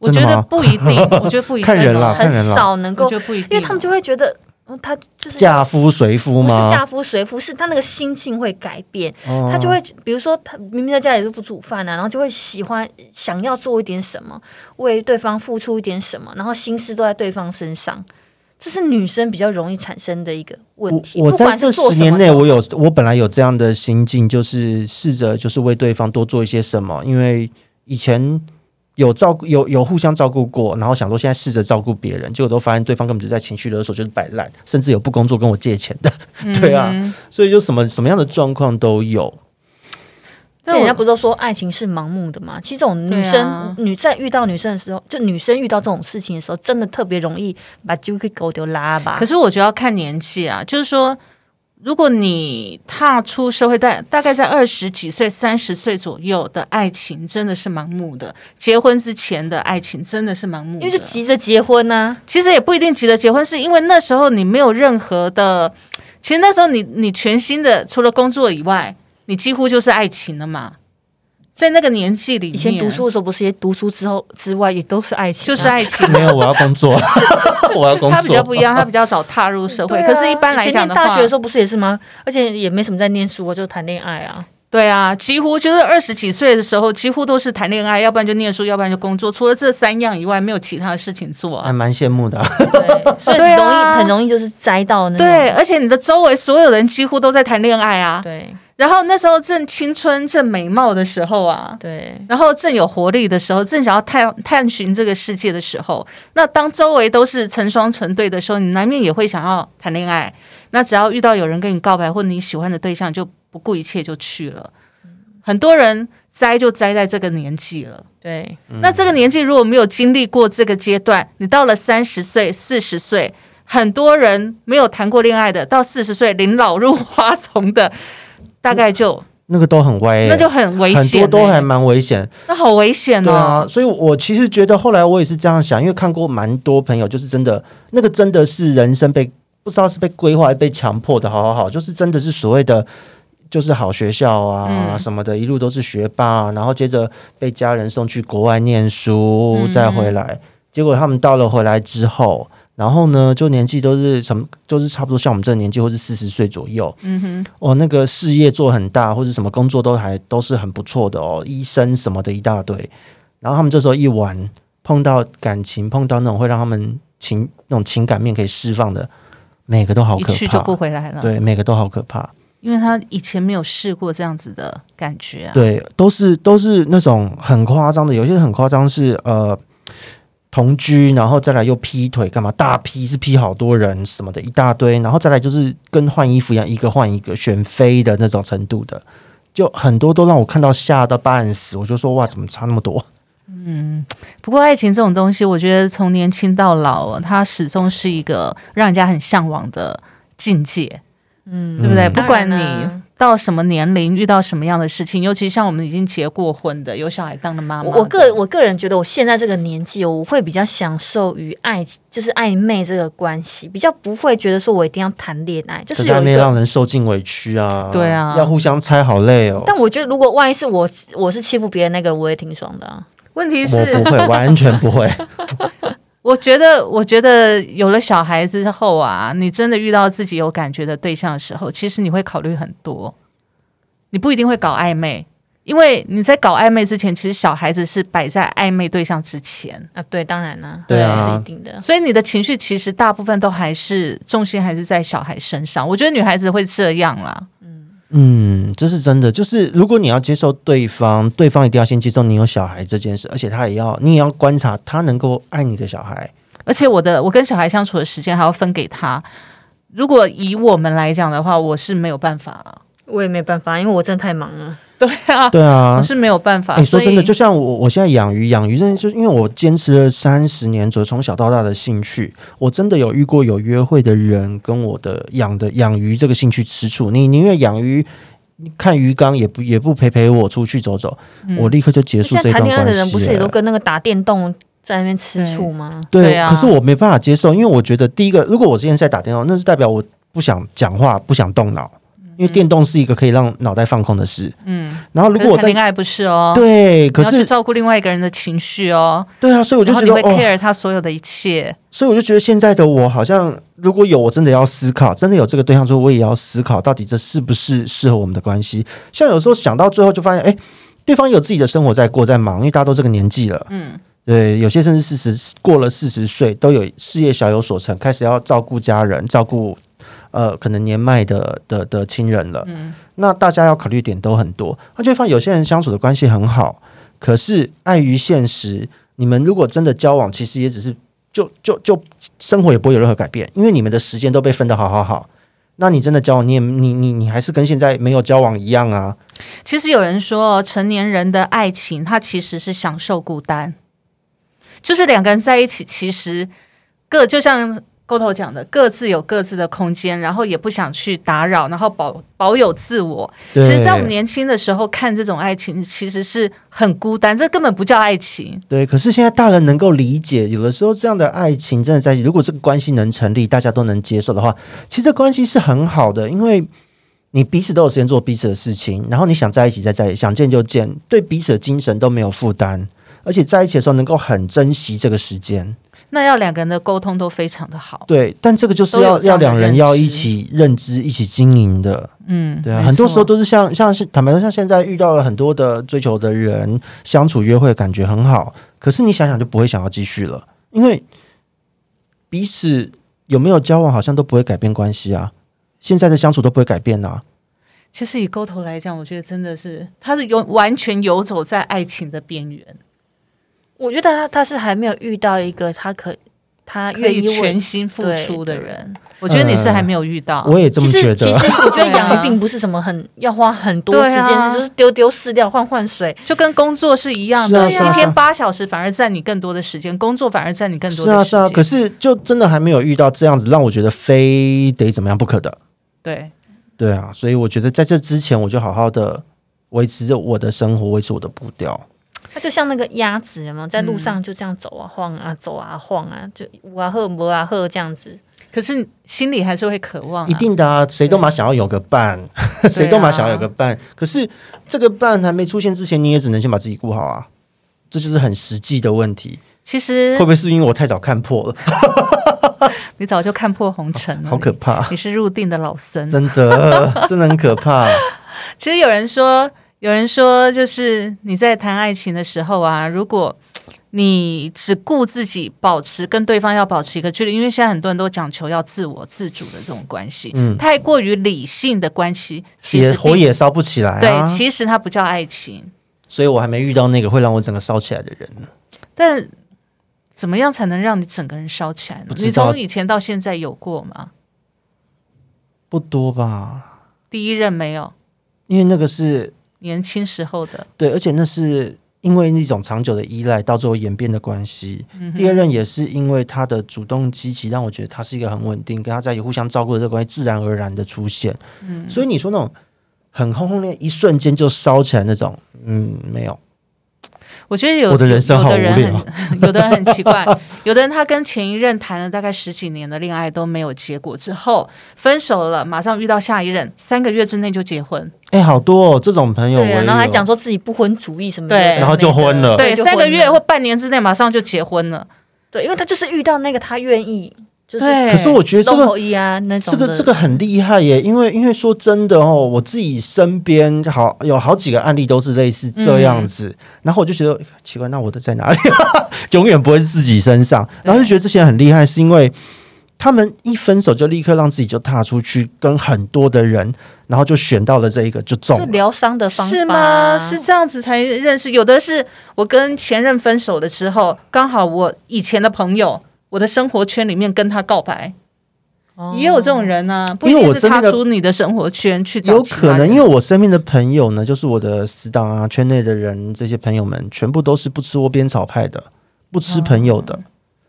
我觉得不一定，我觉得不一定，看人啦很少能够，因为他们就会觉得，嗯，他就是嫁夫随夫不是吗？嫁夫随夫，是他那个心境会改变，哦他就会，比如说他明明在家里都不煮饭啊，然后就会喜欢想要做一点什么，为对方付出一点什么，然后心思都在对方身上，这是女生比较容易产生的一个问题。我我在这十年内，我有我本来有这样的心境，就是试着就是为对方多做一些什么，因为以前有照顾有有互相照顾过，然后想说现在试着照顾别人，结果都发现对方根本就在情绪勒索，就是摆烂，甚至有不工作跟我借钱的，对啊，嗯所以就什么什么样的状况都有。那人家不是都说爱情是盲目的吗？其实这种女生、啊女在遇到女生的时候，就女生遇到这种事情的时候，真的特别容易把就给狗丢拉吧。可是我觉得要看年纪啊，就是说，如果你踏出社会，大大概在二十几岁、三十岁左右的爱情，真的是盲目的；结婚之前的爱情，真的是盲目的。因为就急着结婚啊呢、其实也不一定急着结婚，是因为那时候你没有任何的，其实那时候你你全新的除了工作以外，你几乎就是爱情了嘛。在那个年纪里面，以前读书的时候，不是也读书之后之外也都是爱情啊、就是爱情。没有，我要工作，我要工作。他比较不一样，他比较早踏入社会。啊可是，一般来讲大学的时，候不是也是吗？而且也没什么在念书啊，就谈恋爱啊。对啊，几乎就是二十几岁的时候，几乎都是谈恋爱，要不然就念书，要不然就工作。除了这三样以外，没有其他的事情做啊。还蛮羡慕的啊、对，所以对啊容易、很容易就是栽到那对，而且你的周围所有人几乎都在谈恋爱啊。对然后那时候正青春、正美貌的时候啊，对然后正有活力的时候，正想要探探寻这个世界的时候，那当周围都是成双成对的时候，你难免也会想要谈恋爱。那只要遇到有人跟你告白，或者你喜欢的对象，就不顾一切就去了。很多人栽就栽在这个年纪了。对，那这个年纪如果没有经历过这个阶段，你到了三十岁、四十岁，很多人没有谈过恋爱的，到四十岁临老入花丛的，大概就那个都很歪、欸，那就很危险、欸，多都还蛮危险。那好危险。啊，所以我其实觉得后来我也是这样想，因为看过蛮多朋友，就是真的那个真的是人生被不知道是被规划还是被强迫的，好好好，就是真的是所谓的。就是好学校啊、嗯什么的，一路都是学霸、啊然后接着被家人送去国外念书，嗯再回来。结果他们到了回来之后，然后呢，就年纪都是什么，都是差不多像我们这个年纪，或是四十岁左右。嗯哼，哦，那个事业做很大，或者什么工作都还都是很不错的哦，医生什么的一大堆。然后他们这时候一玩，碰到感情，碰到那种会让他们情那种情感面可以释放的，每个都好可一去就不。回来了。，对，每个都好可怕。因为他以前没有试过这样子的感觉啊。对，都是都是那种很夸张的，有些很夸张是呃同居，然后再来又劈腿，干嘛大劈是劈好多人什么的，一大堆，然后再来就是跟换衣服一样，一个换一个，选妃的那种程度的，就很多都让我看到吓到半死，我就说哇，怎么差那么多？嗯不过爱情这种东西，我觉得从年轻到老，它始终是一个让人家很向往的境界，嗯，对不对？嗯不管你啊到什么年龄，遇到什么样的事情，尤其像我们已经结过婚的，有小孩当的妈妈的，我我个我个人觉得，我现在这个年纪，我会比较享受于爱，就是暧昧这个关系，比较不会觉得说我一定要谈恋爱，就是让人受尽委屈啊！对啊要互相猜，好累哦。但我觉得，如果万一是我，我是欺负别人那个，我也挺爽的啊。问题我是不，会，完全不会。我觉得，我觉得有了小孩之后啊，你真的遇到自己有感觉的对象的时候，其实你会考虑很多，你不一定会搞暧昧，因为你在搞暧昧之前，其实小孩子是摆在暧昧对象之前，啊，对，当然啦，对啊这是一定的。所以你的情绪其实大部分都还是重心还是在小孩身上。我觉得女孩子会这样啦，嗯，这是真的。就是如果你要接受对方，对方一定要先接受你有小孩这件事，而且他也要，你也要观察他能够爱你的小孩。而且我的我跟小孩相处的时间还要分给他。如果以我们来讲的话，我是没有办法了。我也没办法，因为我真的太忙了。对啊，对啊我，是没有办法。哎你说真的，就像我我现在养鱼，养鱼真的就是因为我坚持了三十年左右，从小到大的兴趣，我真的有遇过有约会的人跟我的养的养鱼这个兴趣吃醋。你宁愿养鱼看鱼缸，也不也不陪陪我出去走走，嗯我立刻就结束这段关系恋爱的人不是也都。跟那个打电动在那边吃醋吗？对，对啊可是我没办法接受，因为我觉得第一个，如果我之前在打电动，那是代表我不想讲话，不想动脑，因为电动是一个可以让脑袋放空的事。嗯，然后如果我在谈恋爱不是哦，对，可是要去是照顾另外一个人的情绪哦，对啊，所以我就觉得你会，care 他所有的一切。所以我就觉得现在的我好像，如果有我真的要思考，真的有这个对象之后，我也要思考到底这是不是适合我们的关系。像有时候想到最后就发现，哎，对方有自己的生活在过，在忙，因为大家都这个年纪了，嗯，对，有些甚至四十过了四十岁，都有事业小有所成，开始要照顾家人，照顾呃可能年迈的的的亲人了。嗯，那大家要考虑点都很多，那就会发现有些人相处的关系很好，可是碍于现实，你们如果真的交往，其实也只是就就就生活也不会有任何改变，因为你们的时间都被分得好好好。那你真的交往，你也你你你还是跟现在没有交往一样啊？其实有人说，成年人的爱情，他其实是享受孤单，就是两个人在一起，其实各就像沟头讲的，各自有各自的空间，然后也不想去打扰，然后保保有自我。其，实，在我们年轻的时候看这种爱情，其实是很孤单，这根本不叫爱情。对，可是现在大人能够理解，有的时候这样的爱情真的在一起，如果这个关系能成立，大家都能接受的话，其实这关系是很好的，因为你彼此都有时间做彼此的事情，然后你想在一起再在一起，想见就见，对彼此的精神都没有负担，而且在一起的时候能够很珍惜这个时间。那要两个人的沟通都非常的好。对，但这个就是要要两人要一起认知、一起经营的。嗯，对啊，很多时候都是像像是坦白说，像现在遇到了很多的追求的人，相处约会感觉很好，可是你想想就不会想要继续了，因为彼此有没有交往好像都不会改变关系啊，现在的相处都不会改变啊。其实以沟头来讲，我觉得真的是他是游完全游走在爱情的边缘，我觉得他他是还没有遇到一个他可他愿意全心付出的人。我觉得你是还没有遇到。我也这么其觉得。实其实我觉得养鱼并不是什么很要花很多时间，就是丢丢饲料换换水。就跟工作是一样的，一天八小时反而占你更多的时间，工作反而占你更多的时间。是啊是啊，可是就真的还没有遇到这样子让我觉得非得怎么样不可的。对，对啊，所以我觉得在这之前，我就好好的维持着我的生活，维持我的步调。它就像那个鸭子，有没有在嗯路上就这样走啊晃啊走啊晃啊，就无啊赫无啊喝这样子。可是心里还是会渴望、啊，一定的啊，谁都嘛想要有个伴，谁都嘛想要有个伴。可是这个伴还没出现之前，你也只能先把自己顾好啊。这就是很实际的问题。其实会不会是因为我太早看破了？你早就看破红尘了，好可怕，你是入定的老僧。真的，真的很可怕。其实有人说，有人说，就是你在谈爱情的时候啊，如果你只顾自己，保持跟对方要保持一个距离，因为现在很多人都讲求要自我自主的这种关系，嗯太过于理性的关系，其实火也烧不起来啊。对，其实它不叫爱情。所以我还没遇到那个会让我整个烧起来的人呢。但怎么样才能让你整个人烧起来呢你从以前到现在有过吗？不多吧？第一任没有，因为那个是年轻时候的。对，而且那是因为那种长久的依赖，到最后演变的关系。嗯第二任也是因为他的主动积极，让我觉得他是一个很稳定，跟他在一起互相照顾的这个关系，自然而然的出现。嗯所以你说那种很轰轰烈烈，一瞬间就烧起来那种，嗯，没有。我觉得有我的人生好有的人无聊。很，有的人很奇怪，有的人他跟前一任谈了大概十几年的恋爱都没有结果，之后分手了，马上遇到下一任，三个月之内就结婚，哎、好多哦，这种朋友我对啊，然后还讲说自己不婚主义什么的，对。然后就婚了。对，三个月或半年之内马上就结婚了，对，因为他就是遇到那个他愿意，就是对。可是我觉得这个这个这个很厉害耶，因为因为说真的哦，我自己身边好有好几个案例都是类似这样子，嗯然后我就觉得奇怪，那我的在哪里？永远不会是自己身上，然后就觉得这些人很厉害，是因为他们一分手就立刻让自己就踏出去，跟很多的人，然后就选到了这一个就中了。疗伤的方法是吗？是这样子才认识。有的是我跟前任分手了之后，刚好我以前的朋友，我的生活圈里面跟他告白，也有这种人呢、不一因为定是踏我身边的出你的生活圈去找有可能，因为我身边的朋友呢，就是我的死党啊，圈内的人，这些朋友们全部都是不吃窝边草派的，不吃朋友的，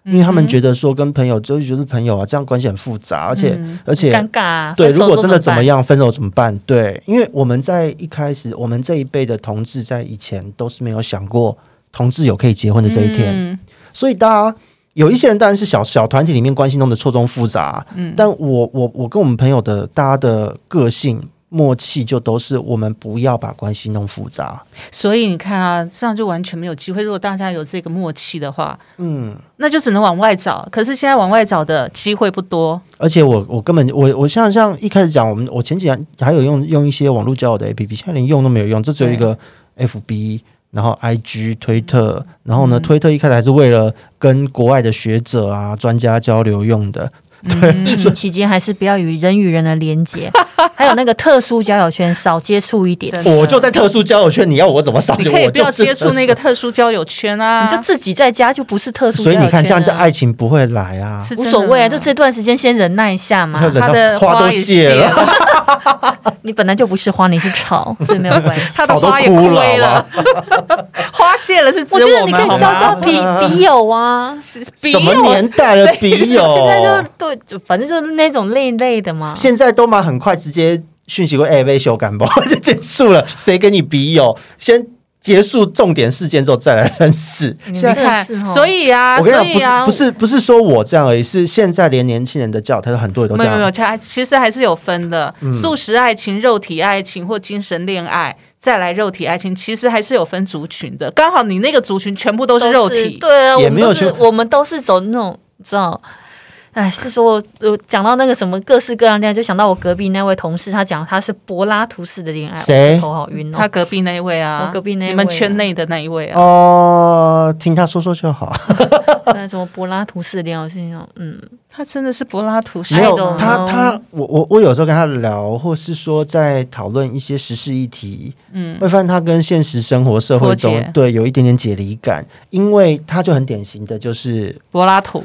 因为他们觉得说跟朋友就是觉得朋友啊，这样关系很复杂，而且、嗯而且尴尬啊。对，如果真的怎么？样，分手怎么办？对，因为我们在一开始，我们这一辈的同志在以前都是没有想过同志有可以结婚的这一天，嗯所以大家有一些人当然是小小团体里面关系弄得错综复杂，嗯但我我我跟我们朋友的大家的个性默契就都是我们不要把关系弄复杂，所以你看啊，这样就完全没有机会。如果大家有这个默契的话，嗯。那就只能往外找。可是现在往外找的机会不多。而且我我根本我我像像一开始讲，我们我前几年还有用用一些网络交友的 APP，现在连用都没有用，就只有一个 FB，然后 IG、推特，然后呢，推特一开始还是为了跟国外的学者啊、专家交流用的，疫情期间还是不要与人与人的连接，还有那个特殊交友圈少接触一点，我就在特殊交友圈，你要我怎么少？你可以不要我就是接触那个特殊交友圈啊，你就自己在家就不是特殊交所以友圈啊。你看这样，就爱情不会来啊，无所谓啊，就这段时间先忍耐一下嘛。他的花都谢了，你本来就不是花，你是草，所以没有关系。他的草都花也枯萎了，花谢了是我觉得你可以交们好吗？交笔笔友啊，笔什么年代了，笔友？现在就对，就反正就是那种类类的嘛。现在都蛮很快直接讯息过哎被修改不 就结束了，谁跟你笔友？先结束重点事件之后再来认识。你现在你看所以啊，我跟你所以啊，讲，不是不是不是说我这样而已，是现在连年轻人的教，他说很多人都这没有没有，样。其实还是有分的，嗯素食爱情、肉体爱情或精神恋爱，再来肉体爱情，其实还是有分族群的。刚好你那个族群全部都是肉体，对啊，我们都也没有去是我们都是走那种，你知道。哎，是说，呃，讲到那个什么各式各样恋爱，就想到我隔壁那位同事，他讲他是柏拉图式的恋爱，谁？我头好晕哦。他隔壁那一位啊，我隔壁那一位啊。你们圈内的那一位啊，哦，听他说说就好。那什么柏拉图式的恋爱，我心想，嗯，他真的是柏拉图式。没有他他我我我有时候跟他聊，或是说在讨论一些时事议题，嗯，会发现他跟现实生活社会中对有一点点解离感，因为他就很典型的就是柏拉图，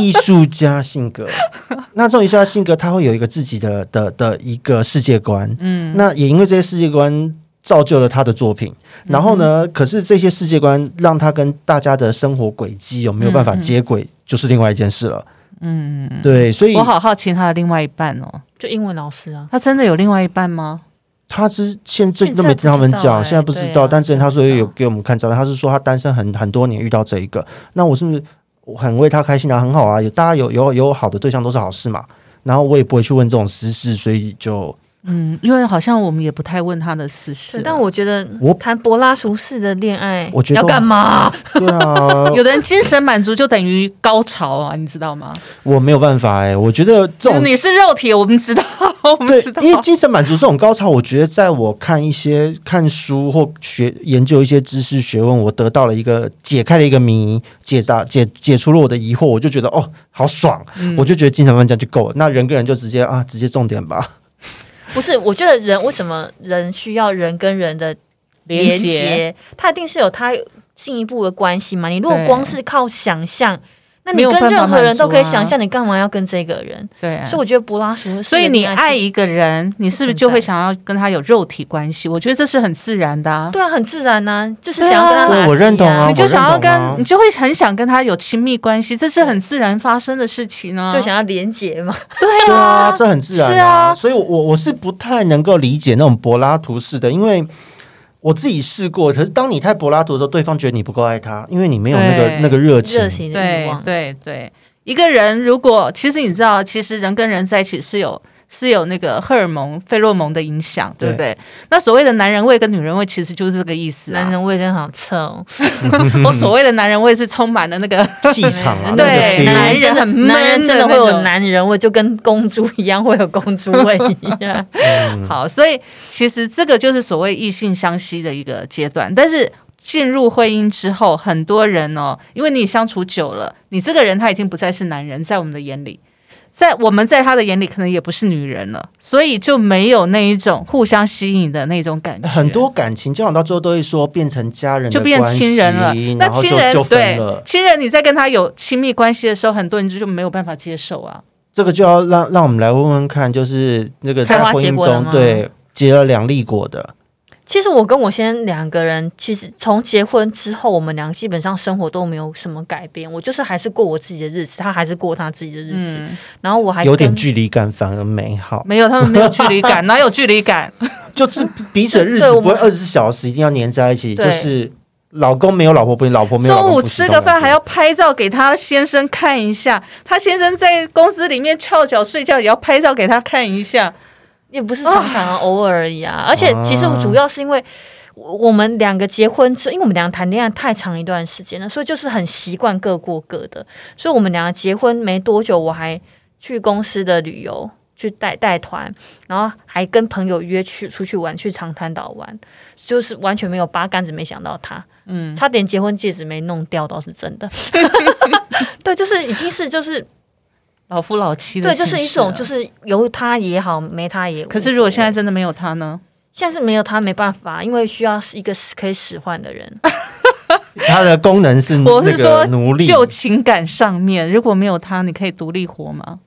艺术家性格。那这种艺术家性格，他会有一个自己的的的一个世界观。嗯，那也因为这些世界观造就了他的作品。然后呢，可是这些世界观让他跟大家的生活轨迹有没有办法接轨，就是另外一件事了。嗯，对，所以我好好奇他的另外一半哦，就英文老师啊，他真的有另外一半吗？他之前这都没听他们讲，现在不知道。但之前他说有给我们看照片，他是说他单身很很多年遇到这一个，那我是不是我很为他开心啊？很好啊，有大家有有有好的对象都是好事嘛。然后我也不会去问这种私事，所以就嗯，因为好像我们也不太问他的私事但我觉得我谈柏拉图式的恋爱，我觉得要干嘛？对啊，有的人精神满足就等于高潮啊，你知道吗？我没有办法哎、我觉得这种你是肉体，我们知道，我们知道，，因为精神满足这种高潮，我觉得在我看一些看书或学研究一些知识学问，我得到了一个解开了一个谜，解答解解除了我的疑惑，我就觉得哦，好爽，嗯我就觉得精神满足就够了。那人跟人就直接啊，直接重点吧。不是，我觉得人为什么人需要人跟人的连连接接？他一定是有他进一步的关系嘛。你如果光是靠想象，那你跟任何人都可以想象，你干嘛要跟这个人？对啊所以我觉得柏拉图，所以你爱一个人，你是不是就会想要跟他有肉体关系？我觉得这是很自然的啊。对啊，很自然呐、就是想要跟他我认同啊你就想要跟你就会很想跟他有亲密关系，这是很自然发生的事情啊。就想要连结嘛。对对啊，啊，这很自然是啊所以我，我我是不太能够理解那种柏拉图式的，因为我自己试过。可是，当你太柏拉图的时候，对方觉得你不够爱他，因为你没有那个那个热情。热情的欲对望，对对，一个人如果其实你知道，其实人跟人在一起是有是有那个荷尔蒙、费洛蒙的影响，对不对？那所谓的男人味跟女人味，其实就是这个意思、啊。男人味真好臭，我所谓的男人味是充满了那个气场啊，对男人很人真的会有男人味，就跟公主一样会有公主味一样。嗯好，所以其实这个就是所谓异性相吸的一个阶段，但是。进入婚姻之后，很多人哦，因为你相处久了，你这个人他已经不再是男人，在我们的眼里，在我们在他的眼里可能也不是女人了，所以就没有那一种互相吸引的那种感觉。很多感情交往到最后都会说变成家人就变亲人了。那亲人对。亲人，你在跟他有亲密关系的时候，很多人就就没有办法接受啊。这个就要让让我们来问问看，就是那个在婚姻中对结了两粒果的，其实我跟我先生两个人，其实从结婚之后，我们俩基本上生活都没有什么改变。我就是还是过我自己的日子，他还是过他自己的日子。嗯，然后我还有点距离感反而美好，没有，他们没有距离感，哪有距离感？就是彼此的日子不会二十四小时一定要黏在一起，就是老公没有老婆不行，老婆没有老中午吃个饭还要拍照给他先生看一下，他先生在公司里面翘脚睡觉也要拍照给他看一下。也不是常常啊，偶尔而已啊。而且其实主要是因为我我们两个结婚之，因为我们两个谈恋爱太长一段时间了，所以就是很习惯各过各的。所以我们两个结婚没多久，我还去公司的旅游。去带带团，然后还跟朋友约去出去玩，去长滩岛玩，就是完全没有八竿子没想到他，嗯，差点结婚戒指没弄掉倒是真的，对，就是已经是就是老夫老妻的对，就是一种就是有他也好，没他也。可是如果现在真的没有他呢？现在是没有他没办法，因为需要是一个可以使唤的人。他的功能是那 个我是说奴隶，就情感上面，如果没有他，你可以独立活吗？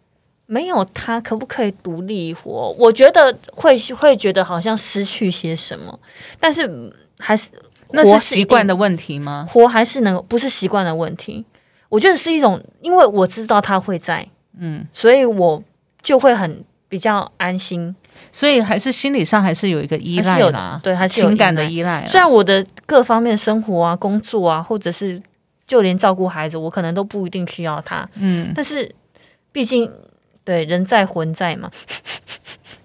没有他，可不可以独立活？我觉得会会觉得好像失去些什么，但是嗯还是那是习惯的问题吗？活还是能不是习惯的问题。我觉得是一种，因为我知道他会在，嗯，所以我就会很比较安心。所以还是心理上还是有一个依赖啦，对，还是有情感的依赖。虽然我的各方面生活啊、工作啊，或者是就连照顾孩子，我可能都不一定需要他，嗯，但是毕竟对人在魂在嘛，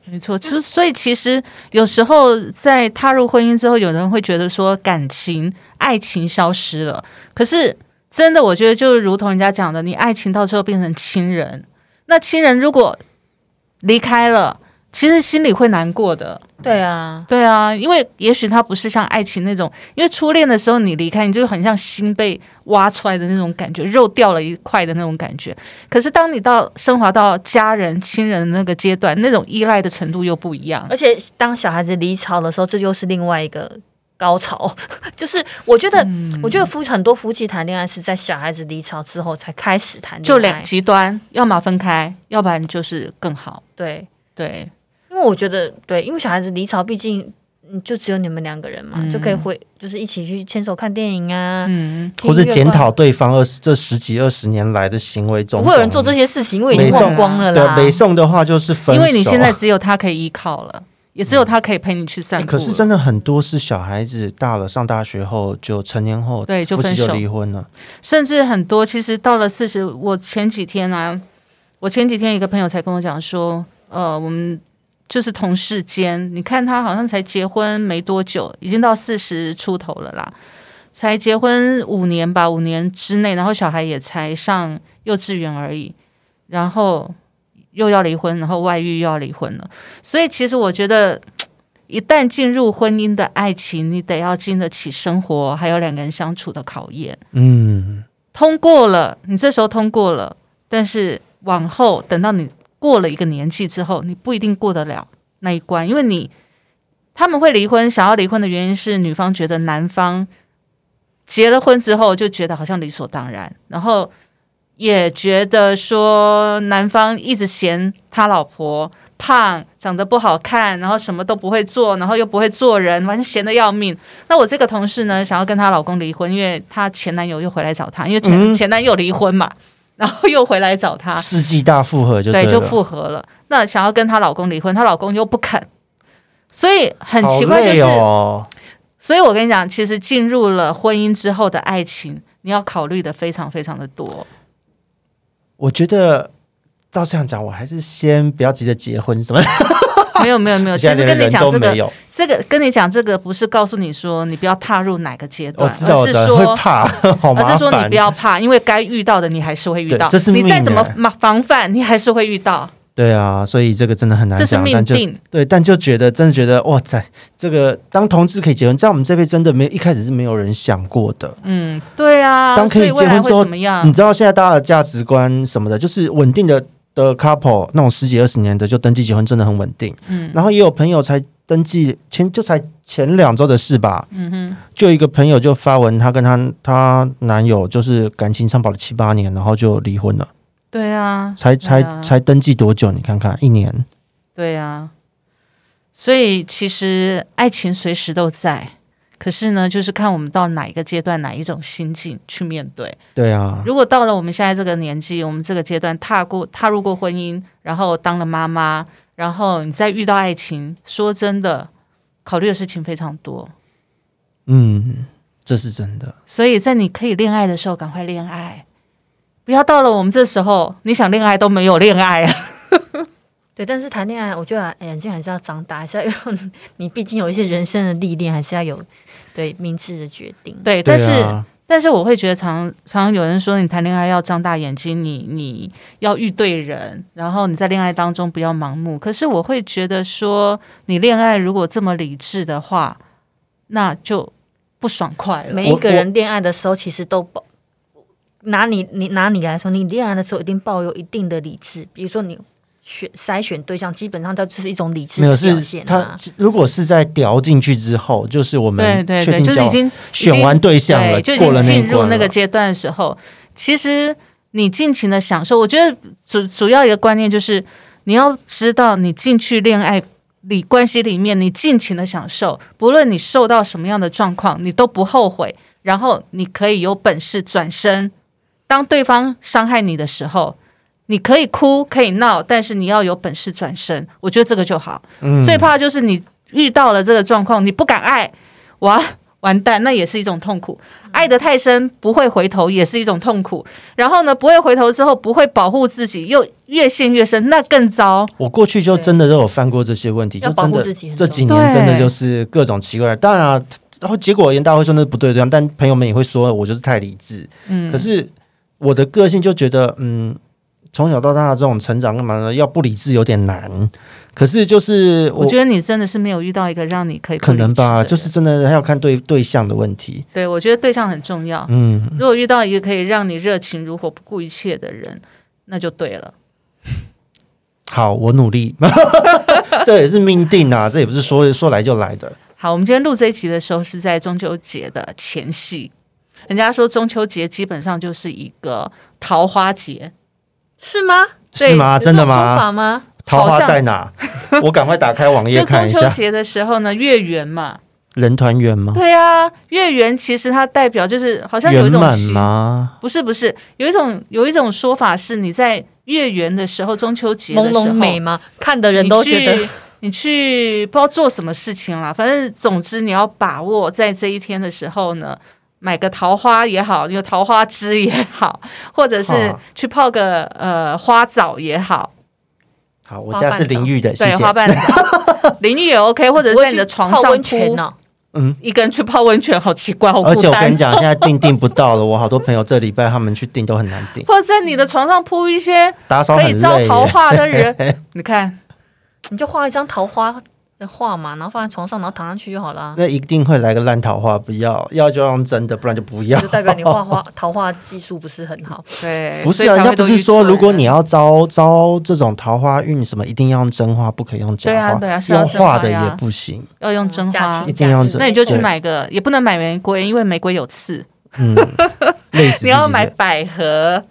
没错，就所以其实有时候在踏入婚姻之后，有人会觉得说感情、爱情消失了，可是真的，我觉得就如同人家讲的，你爱情到最后变成亲人，那亲人如果离开了，其实心里会难过的。对啊，对啊，因为也许他不是像爱情那种，因为初恋的时候你离开，你就很像心被挖出来的那种感觉，肉掉了一块的那种感觉。可是当你到升华到家人、亲人的那个阶段，那种依赖的程度又不一样。而且当小孩子离巢的时候，这又是另外一个高潮。就是我觉得，嗯我觉得夫很多夫妻谈恋爱是在小孩子离巢之后才开始谈恋爱，就两极端，要么分开，要不然就是更好。对，对，因为我觉得对，因为小孩子离巢，毕竟。嗯，就只有你们两个人嘛，嗯就可以回，就是一起去牵手看电影啊，嗯，或者检讨对方二十这十几二十年来的行为中，不会有人做这些事情，因为已经忘光了啦。北宋的话就是分手，因为你现在只有他可以依靠了，也只有他可以陪你去散步可是真的很多是小孩子大了上大学后就成年后对就分手。离婚了，甚至很多，其实到了四十，我前几天啊，我前几天一个朋友才跟我讲说，呃，我们就是同事间，你看他好像才结婚没多久，已经到四十出头了啦，才结婚五年吧，五年之内，然后小孩也才上幼稚园而已，然后又要离婚，然后外遇又要离婚了，所以其实我觉得。一旦进入婚姻的爱情，你得要经得起生活还有两个人相处的考验。嗯，通过了，你这时候通过了，但是往后等到你过了一个年纪之后，你不一定过得了那一关，因为你他们会离婚，想要离婚的原因是女方觉得男方结了婚之后就觉得好像理所当然，然后也觉得说男方一直嫌他老婆胖，长得不好看，然后什么都不会做，然后又不会做人，反正闲得要命。那我这个同事呢，想要跟她老公离婚，因为她前男友又回来找她，因为前、嗯前男友离婚嘛，然后又回来找她，世纪大复合就对，了就复合了。那想要跟她老公离婚，她老公又不肯，所以很奇怪，就是，哦，所以我跟你讲，其实进入了婚姻之后的爱情，你要考虑的非常非常的多。我觉得照这样讲，我还是先不要急着结婚，什么？没有没有没有，其实跟你讲这个，这个跟你讲这个不是告诉你说你不要踏入哪个阶段，而是说怕，而是说你不。要怕，因为该遇到的你还是会遇到。你再怎么防防范，你还是会遇到，对啊，所以这个真的很难这是讲，但就命定。对，但就觉得真的觉得哇塞，这个当同志可以结婚，在我们这辈真的没一开始是没有人想过的。嗯，对啊，当可以结婚之后怎么样你？知道现在大家的价值观什么的，就是稳定的的 couple 那种十几二十年的就登记结婚真的很稳定。嗯然后也有朋友才登记前就才前两周的事吧，嗯哼，就一个朋友就发文，她跟她她男友就是感情长跑了七八年，然后就离婚了。对啊，才才啊才登记多久？你看看，一年。对啊，所以其实爱情随时都在，可是呢，就是看我们到哪一个阶段、哪一种心境去面对。对啊，如果到了我们现在这个年纪，我们这个阶段踏过、踏入过婚姻，然后当了妈妈，然后你再遇到爱情，说真的，考虑的事情非常多。嗯，这是真的。所以在你可以恋爱的时候，赶快恋爱，不要到了我们这时候，你想恋爱都没有恋爱啊。对，但是谈恋爱，我觉得眼睛还是要长大，还是要有你，毕竟有一些人生的历练，还是要有对明智的决定。对，但是、啊，但是我会觉得常常常有人说，你谈恋爱要张大眼睛，你你要遇对人，然后你在恋爱当中不要盲目。可是我会觉得说，你恋爱如果这么理智的话，那就不爽快了。每一个人恋爱的时候，其实都抱拿你你拿你来说，你恋爱的时候一定抱有一定的理智，比如说你选筛选对象，基本上它就是一种理智没有的表现啊。如果是在调进去之后，就是我们对对，对就是已经选完对象了，就已过了经进入那个阶段的时候，其实你尽情的享受。我觉得主主要一个观念就是，你要知道，你进去恋爱里关系里面，你尽情的享受，不论你受到什么样的状况，你都不后悔。然后你可以有本事转身，当对方伤害你的时候。你可以哭，可以闹，但是你要有本事转身。我觉得这个就好。嗯最怕就是你遇到了这个状况，你不敢爱，哇，完蛋，那也是一种痛苦。爱得太深，不会回头，也是一种痛苦。然后呢，不会回头之后，不会保护自己，又越陷越深，那更糟。我过去就真的都有犯过这些问题，就真的这几年真的就是各种奇怪的。当然、啊，然后结果而言，大家会说那是不对的对，但朋友们也会说我就是太理智。嗯可是我的个性就觉得，嗯，从小到大的这种成长干嘛呢？要不理智有点难。可是就是我我觉得你真的是没有遇到一个让你可以不可能吧，就是真的还要看对对象的问题。对我觉得对象很重要。嗯，如果遇到一个可以让你热情如火、不顾一切的人，那就对了。好，我努力，这也是命定啊，这也不是说说来就来的。好，我们今天录这一集的时候是在中秋节的前夕。人家说中秋节基本上就是一个桃花节，是吗？是吗？真的吗？法吗？桃花在哪？我赶快打开网页就看一下。中秋节的时候呢，月圆嘛，人团圆吗？对啊，月圆其实它代表就是好像有一圆满吗？不是不是，有一种有一种说法是你在月圆的时候，中秋节的朦时候，胧美吗？看的人你都觉得去 你去不知道做什么事情啦，反正总之你要把握在这一天的时候呢。买个桃花也好，有桃花枝也好，或者是去泡个呃花澡也好，好，我家是淋浴的，谢对，谢花。瓣澡、淋浴也 OK，或者在你的床上泡温泉铺呢。嗯，一个人去泡温泉，好奇怪，好孤而且我跟你。讲，现在订订不到了，我好多朋友这礼拜他们去订都很难订，或者在你的床上铺一些打扫可以招。桃花的人，你看，你就画一张桃花的画嘛，然后放在床上，然后躺上去就好了。那一定会来个烂桃花，不要，要就用真的，不然就不要就。代表你画画桃花技术不是很好。对，不是啊，人家不是说，如果你要招招这种桃花运什么，一定要用真花，不可以用假花。对啊对啊是用画的也不行。要用真花，一定要真那你就去买个，也不能买玫瑰，因为玫瑰有刺。嗯，你要买百合，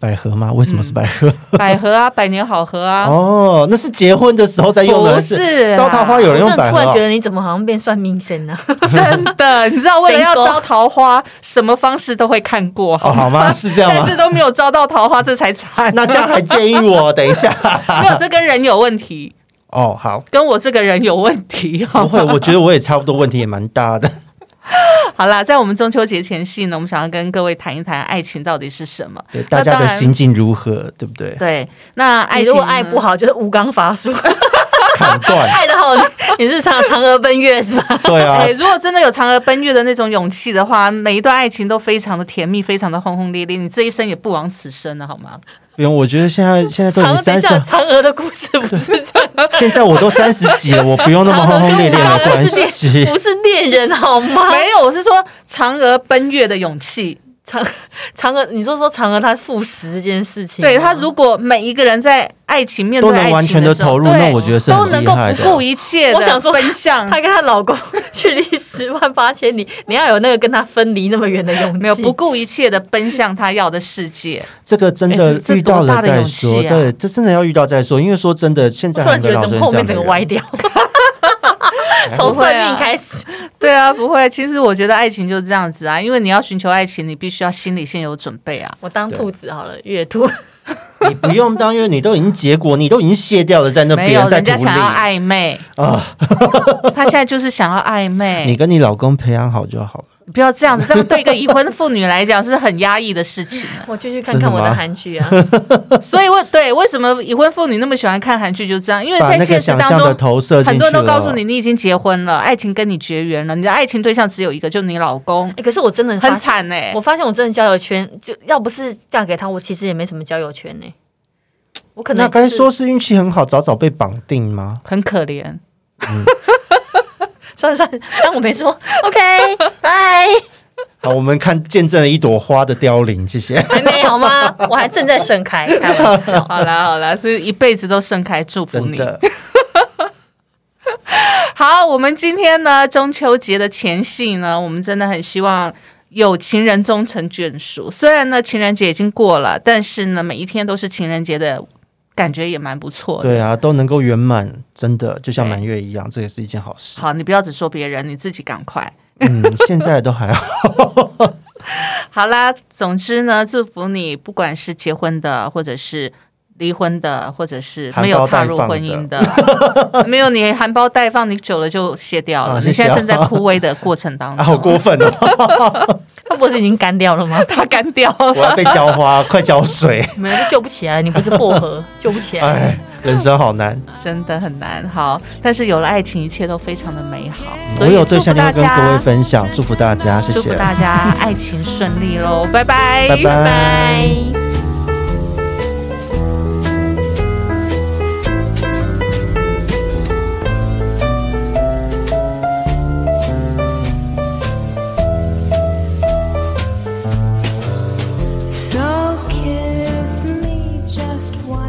百合吗？为什么是百合？百合啊，百年好合啊，哦，那是结婚的时候在用的，不是啊招桃花有人用百合哦真的突然觉。得你怎么好像变算命先呢？真的，你知道为了要招桃花，什么方式都会看过，哦，好吗？是这样吗但？是都没有招到桃花，这才惨。那这样还建议我等一下。没有，这跟人有问题，哦，好，跟我这个人有问题。不会，我觉得我也差不多，问题也蛮大的。好啦，在我们中秋节前夕呢，我们想要跟各位谈一谈爱情到底是什么。对，大家的心境如何，对不对？对，那爱情如果爱不好，就是无刚伐树；砍断，爱的好，你是嫦嫦娥奔月是吧？对啊 哎，，如果真的有嫦娥奔月的那种勇气的话，每一段爱情都非常的甜蜜，非常的轰轰烈烈，你这一生也不枉此生了，好吗？不用，我觉得现在 现在都已经三十，嫦娥的故事不是 这样，现在我都三十几了，我不用那么轰轰烈烈的 关系。不是恋人好吗？没有，我是说嫦娥奔月的勇气。嫦嫦娥，你说说嫦娥她赴死这件事情，对她，如果每一个人在爱情面对爱都能完情的时候，全的投入，对那我觉得是很都能够。不顾一切的我想说奔向她跟她老公距离十万八千里，你要有那个跟他分离那么远的勇气。没有不顾一切的奔向他要的世界。这个真哎的遇到了多大的勇再说，对，这真的要遇到再说。因为说真的，现在突然觉得很多老师等后面整个歪掉，从算命开始。对啊，不会。其实我觉得爱情就是这样子啊，因为你要寻求爱情，你必须要心里先有准备啊。我当兔子好了，月兔。你不用当，因为你都已经结果，你都已经卸掉了，在那没有，边在人家想要暧昧啊。他现在就是想要暧昧你。跟你老公培养好就好了。不要这样子，这样对一个已婚妇女来讲是很压抑的事情啊。我就去看看我的韩剧啊，所以为对为什么已婚妇女那么喜欢看韩剧，就这样，因为在现实想象的当中。投射很多人都告诉你，你已经结婚了，爱情跟你绝缘了，你的爱情对象只有一个，就是你老公，哎，可是我真的，很惨哎、我发现我真的交友圈，就要不是嫁给他，我其实也没什么交友圈呢。我可能那该说是运气很好，早早被绑定吗？很可怜。算了算了，当我没说。OK，拜。好，我们看见证了一朵花的凋零，谢谢。还没好吗？我还正在盛开，开玩笑。好啦好啦，这一辈子都盛开，祝福你。真的，好，我们今天呢，中秋节的前夕呢，我们真的很希望有情人终成眷属。虽然呢，情人节已经过了，但是呢，每一天都是情人节的感觉也蛮不错的。对啊，都能够圆满，真的就像满月一样，这也是一件好事。好，你不要只说别人，你自己赶快。嗯，现在都还好。好啦，总之呢，祝福你，不管是结婚的，或者是离婚的，或者是没有踏入婚姻的，没有你含苞待放，你久了就卸掉了。啊你现在正在枯萎的过程当 啊，中，好过分哦！他不是已经干掉了吗？他干掉了我。要被浇花，快浇水！没有，就救不起来。你不是薄荷，救不起来。哎，人生好难。真的很难。好，但是有了爱情，一切都非常的美好。所我以有对象要祝福大跟各位，分享，祝福大家，谢谢祝福，大家爱情顺利喽，拜拜，拜拜拜。